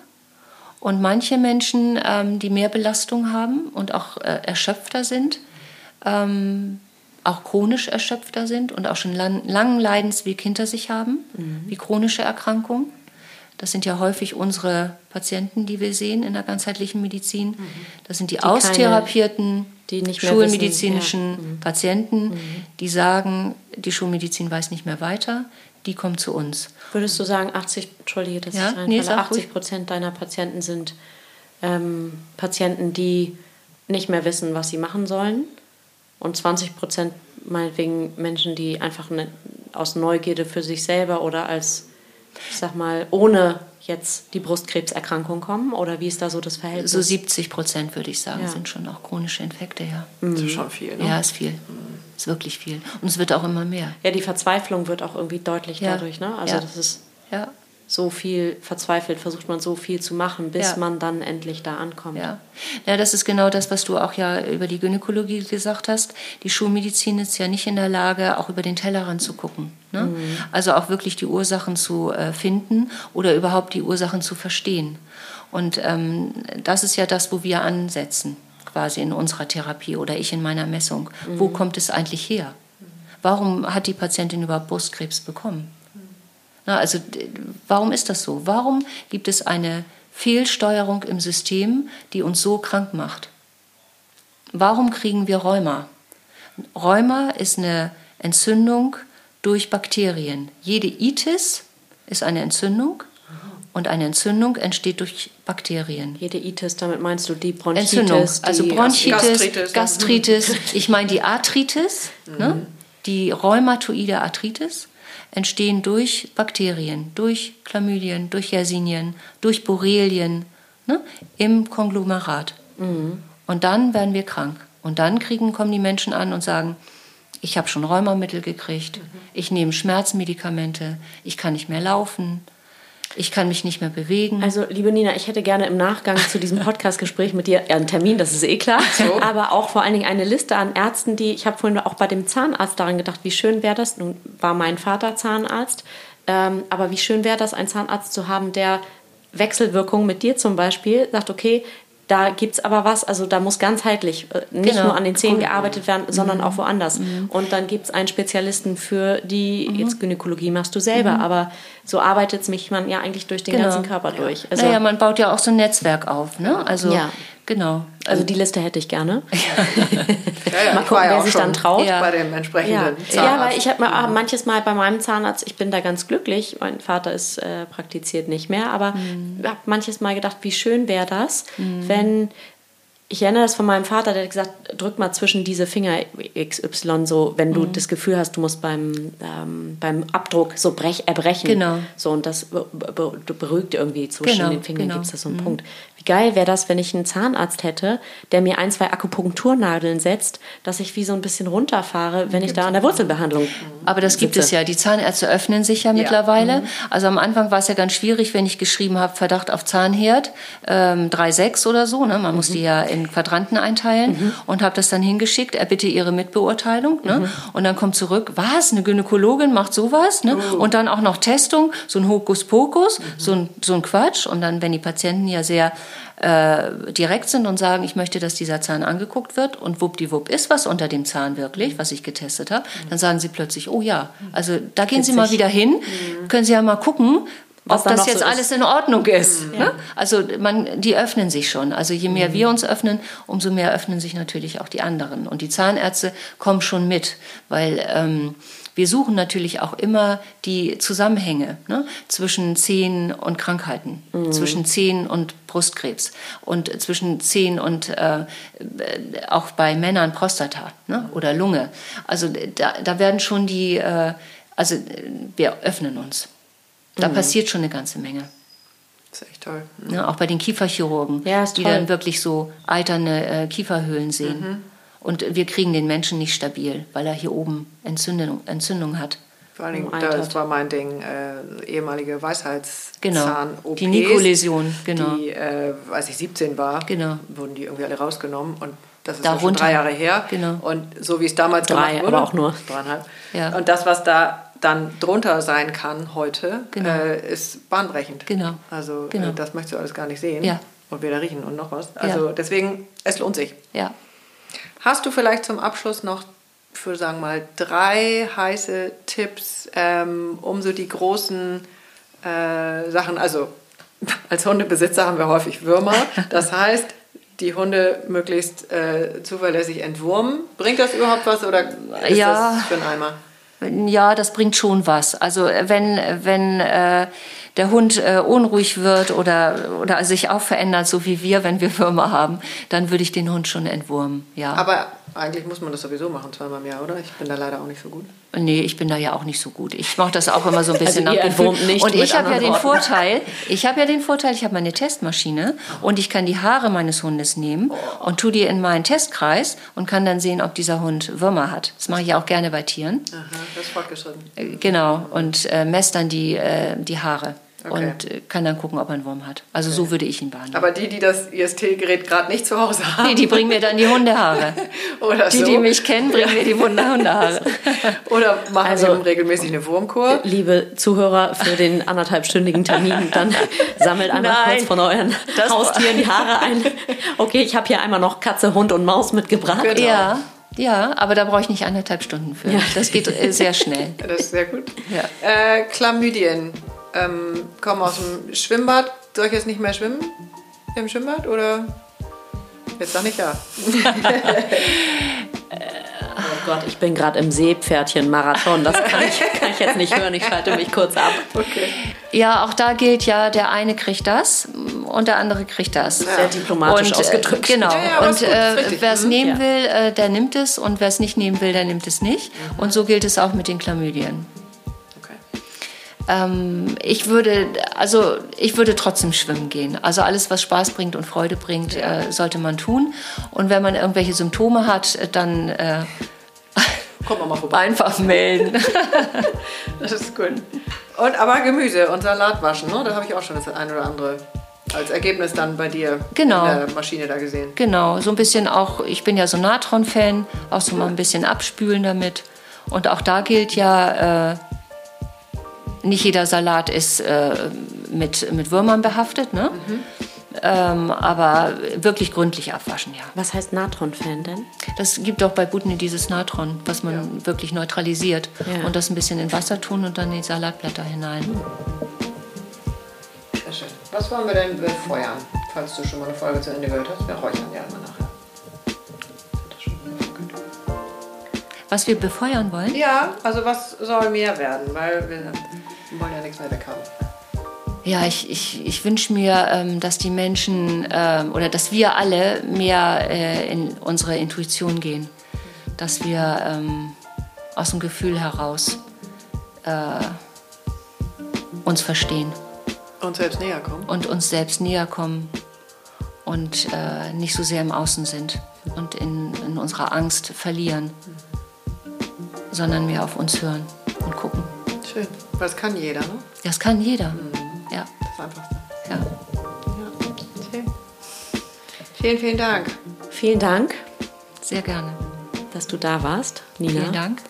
Und manche Menschen, ähm, die mehr Belastung haben und auch äh, erschöpfter sind, ähm, auch chronisch erschöpfter sind und auch schon lang, langen Leidensweg hinter sich haben, mhm. wie chronische Erkrankungen. Das sind ja häufig unsere Patienten, die wir sehen in der ganzheitlichen Medizin. Mhm. Das sind die, die austherapierten die schulmedizinischen ja. Mhm. Patienten, mhm. die sagen, die Schulmedizin weiß nicht mehr weiter, die kommen zu uns. Würdest du sagen, 80, entschuldige, das ja? ist nee, 80 Prozent deiner Patienten sind ähm, Patienten, die nicht mehr wissen, was sie machen sollen? Und 20 Prozent meinetwegen Menschen, die einfach ne, aus Neugierde für sich selber oder als, ich sag mal, ohne jetzt die Brustkrebserkrankung kommen? Oder wie ist da so das Verhältnis? So 70 Prozent, würde ich sagen, ja. sind schon auch chronische Infekte, ja. Das ist schon viel, ne? Ja, ist viel. Mhm. Ist wirklich viel. Und es wird auch immer mehr. Ja, die Verzweiflung wird auch irgendwie deutlich ja. dadurch, ne? Also ja. das ist ja. So viel verzweifelt, versucht man so viel zu machen, bis ja. man dann endlich da ankommt. Ja. ja, das ist genau das, was du auch ja über die Gynäkologie gesagt hast. Die Schulmedizin ist ja nicht in der Lage, auch über den Tellerrand zu gucken. Ne? Mhm. Also auch wirklich die Ursachen zu äh, finden oder überhaupt die Ursachen zu verstehen. Und ähm, das ist ja das, wo wir ansetzen quasi in unserer Therapie oder ich in meiner Messung. Mhm. Wo kommt es eigentlich her? Warum hat die Patientin überhaupt Brustkrebs bekommen? Na, also warum ist das so? Warum gibt es eine Fehlsteuerung im System, die uns so krank macht? Warum kriegen wir Rheuma? Rheuma ist eine Entzündung durch Bakterien. Jede Itis ist eine Entzündung und eine Entzündung entsteht durch Bakterien. Jede Itis, damit meinst du die Bronchitis? Entzündung, also Bronchitis, Gastritis, Gastritis ich meine die Arthritis, mhm. ne? die rheumatoide Arthritis entstehen durch Bakterien, durch Chlamydien, durch Yersinien, durch Borrelien ne? im Konglomerat. Mhm. Und dann werden wir krank. Und dann kriegen, kommen die Menschen an und sagen, ich habe schon Rheumamittel gekriegt, mhm. ich nehme Schmerzmedikamente, ich kann nicht mehr laufen, ich kann mich nicht mehr bewegen. Also, liebe Nina, ich hätte gerne im Nachgang zu diesem Podcast-Gespräch mit dir einen Termin, das ist eh klar, so. aber auch vor allen Dingen eine Liste an Ärzten, die, ich habe vorhin auch bei dem Zahnarzt daran gedacht, wie schön wäre das, nun war mein Vater Zahnarzt, ähm, aber wie schön wäre das, einen Zahnarzt zu haben, der Wechselwirkung mit dir zum Beispiel sagt, okay, da gibt es aber was, also da muss ganzheitlich äh, nicht genau. nur an den Zähnen gearbeitet werden, sondern mhm. auch woanders. Mhm. Und dann gibt es einen Spezialisten für die, mhm. jetzt Gynäkologie machst du selber, mhm. aber so arbeitet mich man ja eigentlich durch den genau. ganzen Körper durch. Also, naja, man baut ja auch so ein Netzwerk auf, ne? Also ja. Genau. Also die Liste hätte ich gerne. Ja, ja, Mal gucken, ja wer sich dann traut. Ja. Bei dem entsprechenden. Zahnarzt. Ja, weil ich habe mhm. manches Mal bei meinem Zahnarzt, ich bin da ganz glücklich, mein Vater ist äh, praktiziert nicht mehr, aber mhm. habe manches Mal gedacht, wie schön wäre das, mhm. wenn ich erinnere das von meinem Vater, der hat gesagt, drück mal zwischen diese Finger XY so, wenn du mhm. das Gefühl hast, du musst beim, ähm, beim Abdruck so brech, erbrechen. Genau. So, und das beruhigt irgendwie zwischen genau, den Fingern, genau. gibt es da so einen mhm. Punkt geil wäre das, wenn ich einen Zahnarzt hätte, der mir ein, zwei Akupunkturnadeln setzt, dass ich wie so ein bisschen runterfahre, wenn ich da an der Wurzelbehandlung. Aber das gibt es ja. Die Zahnärzte öffnen sich ja, ja. mittlerweile. Mhm. Also am Anfang war es ja ganz schwierig, wenn ich geschrieben habe, Verdacht auf Zahnherd, ähm, 3,6 oder so. Ne? Man muss die ja in Quadranten einteilen mhm. und habe das dann hingeschickt. Er bitte Ihre Mitbeurteilung. Ne? Mhm. Und dann kommt zurück, was, eine Gynäkologin macht sowas? Ne? Oh. Und dann auch noch Testung, so ein Hokuspokus, mhm. so, ein, so ein Quatsch. Und dann, wenn die Patienten ja sehr äh, direkt sind und sagen, ich möchte, dass dieser Zahn angeguckt wird und wuppdiwupp ist was unter dem Zahn wirklich, was ich getestet habe, dann sagen sie plötzlich, oh ja, also da gehen Sie mal wieder hin, können Sie ja mal gucken, Was ob da das jetzt so alles in Ordnung ist. Ne? Also man, die öffnen sich schon. Also je mehr wir uns öffnen, umso mehr öffnen sich natürlich auch die anderen. Und die Zahnärzte kommen schon mit, weil ähm, wir suchen natürlich auch immer die Zusammenhänge ne? zwischen Zähnen und Krankheiten, zwischen Zähnen und Brustkrebs und zwischen Zähnen und äh, äh, auch bei Männern Prostata ne? oder Lunge. Also da, da werden schon die, äh, also wir öffnen uns. Da passiert schon eine ganze Menge. Das ist echt toll. Ne, auch bei den Kieferchirurgen, Ja, die dann wirklich so alternde äh, Kieferhöhlen sehen. Und wir kriegen den Menschen nicht stabil, weil er hier oben Entzündung, Entzündung hat. Vor allen Dingen, das war mein Ding, äh, ehemalige Genau. Weisheitszahn-OPs. Die Nikoläsion, genau. Die, äh, als ich 17 war, Genau. wurden die irgendwie alle rausgenommen. Und das ist ja schon Darunter. drei Jahre her. Genau. Und so wie es damals Drei, gemacht wurde. aber auch nur. Dreieinhalb. Ja. Und das, was da dann drunter sein kann heute, Genau. äh, ist bahnbrechend. Genau. Also Genau. Äh, das möchtest du alles gar nicht sehen. Ja. Und weder riechen und noch was. Also Ja. deswegen, es lohnt sich. Ja. Hast du vielleicht zum Abschluss noch für, sagen wir mal, drei heiße Tipps, ähm, um so die großen äh, Sachen, also als Hundebesitzer haben wir häufig Würmer, das heißt, die Hunde möglichst äh, zuverlässig entwurmen. Bringt das überhaupt was oder ist Ja. das für einen Eimer? Ja, das bringt schon was. Also wenn, wenn äh, der Hund äh, unruhig wird oder, oder sich auch verändert, so wie wir, wenn wir Würmer haben, dann würde ich den Hund schon entwurmen. Ja. Aber eigentlich muss man das sowieso machen, zweimal im Jahr, oder? Ich bin da leider auch nicht so gut. Nee, ich bin da ja auch nicht so gut. Ich mache das auch immer so ein bisschen Also ihr nach Gefühl. nicht, Und ich habe ja den. Vorteil, ich habe ja den Vorteil, ich habe meine Testmaschine und ich kann die Haare meines Hundes nehmen und tu die in meinen Testkreis und kann dann sehen, ob dieser Hund Würmer hat. Das mache ich ja auch gerne bei Tieren. Aha, das ist fortgeschritten. Äh, Genau, und äh, messe dann die, äh, die Haare Okay. und äh, kann dann gucken, ob er einen Wurm hat. Also so würde ich ihn behandeln. Aber die, die das IST-Gerät gerade nicht zu Hause haben, nee, die bringen mir dann die Hundehaare. oder Die, so, die mich kennen, bringen mir die Wunder- Hundehaare. oder machen Also- eben regelmäßig eine Wurmkur. Liebe Zuhörer, für den anderthalbstündigen Termin, dann sammelt einmal Nein, kurz von euren das- Haustieren die Haare ein. Okay, ich habe hier einmal noch Katze, Hund und Maus mitgebracht. Genau. Ja, ja, aber da brauche ich nicht anderthalb Stunden für. Ja. Das geht äh, sehr schnell. Das ist sehr gut. Ja. Äh, Chlamydien ähm, kommen aus dem Schwimmbad. Soll ich jetzt nicht mehr schwimmen im Schwimmbad oder? Jetzt sag nicht ja. Oh Gott, ich bin gerade im Seepferdchen-Marathon. Das kann ich, kann ich jetzt nicht hören. Ich schalte mich kurz ab. Okay. Ja, auch da gilt ja, der eine kriegt das und der andere kriegt das. Sehr diplomatisch und, ausgedrückt. Äh, genau. Ja, ja, und äh, wer es Mhm. nehmen Ja. will, äh, der nimmt es und wer es nicht nehmen will, der nimmt es nicht. Und so gilt es auch mit den Chlamydien. Ähm, ich würde, also ich würde trotzdem schwimmen gehen. Also alles, was Spaß bringt und Freude bringt, äh, sollte man tun. Und wenn man irgendwelche Symptome hat, äh, dann äh, Kommt mal vorbei. einfach melden. Das ist gut. Und aber Gemüse und Salat waschen, ne? Da habe ich auch schon das ein oder andere als Ergebnis dann bei dir Genau. in der Maschine da gesehen. Genau, so ein bisschen auch, ich bin ja so Natron-Fan, auch so mal ein bisschen abspülen damit. Und auch da gilt ja, äh, nicht jeder Salat ist äh, mit, mit Würmern behaftet, ne? Ähm, aber wirklich gründlich abwaschen, ja. Was heißt Natron-Fan denn? Das gibt auch bei Butne dieses Natron, was man wirklich neutralisiert. Ja. Und das ein bisschen in Wasser tun und dann die Salatblätter hinein. Sehr schön. Was wollen wir denn befeuern? Falls du schon mal eine Folge zu Ende gehört hast, wir räuchern ja immer nachher. Was wir befeuern wollen? Ja, also was soll mehr werden? Weil wir wollen ja nichts mehr weghaben. Ja, ich, ich, ich wünsche mir, ähm, dass die Menschen ähm, oder dass wir alle mehr äh, in unsere Intuition gehen. Dass wir ähm, aus dem Gefühl heraus äh, uns verstehen Uns selbst näher kommen. und uns selbst näher kommen und äh, nicht so sehr im Außen sind und in, in unserer Angst verlieren, sondern mehr auf uns hören und gucken. Schön. Weil das kann jeder, ne? Das kann jeder. Ja, Das Einfachste. ja. Ja. Schön. Vielen, vielen Dank. Vielen Dank, Sehr gerne. dass du da warst, Nina. Vielen Dank.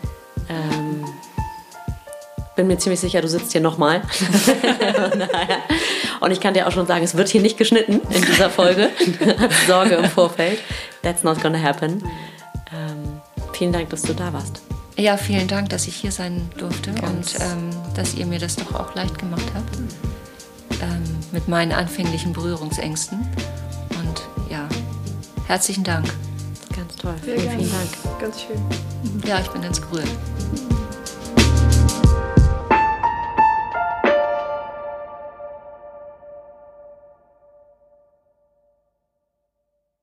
Ähm, bin mir ziemlich sicher, du sitzt hier nochmal. Und ich kann dir auch schon sagen, es wird hier nicht geschnitten in dieser Folge. Sorge im Vorfeld. That's not gonna happen. Ähm, vielen Dank, dass du da warst. Ja, vielen Dank, dass ich hier sein durfte Ganz und ähm, dass ihr mir das doch auch leicht gemacht habt. Ähm, mit meinen anfänglichen Berührungsängsten. Und ja, herzlichen Dank. Ganz toll. Vielen, vielen Dank. Ganz schön. Ja, ich bin ganz gerührt.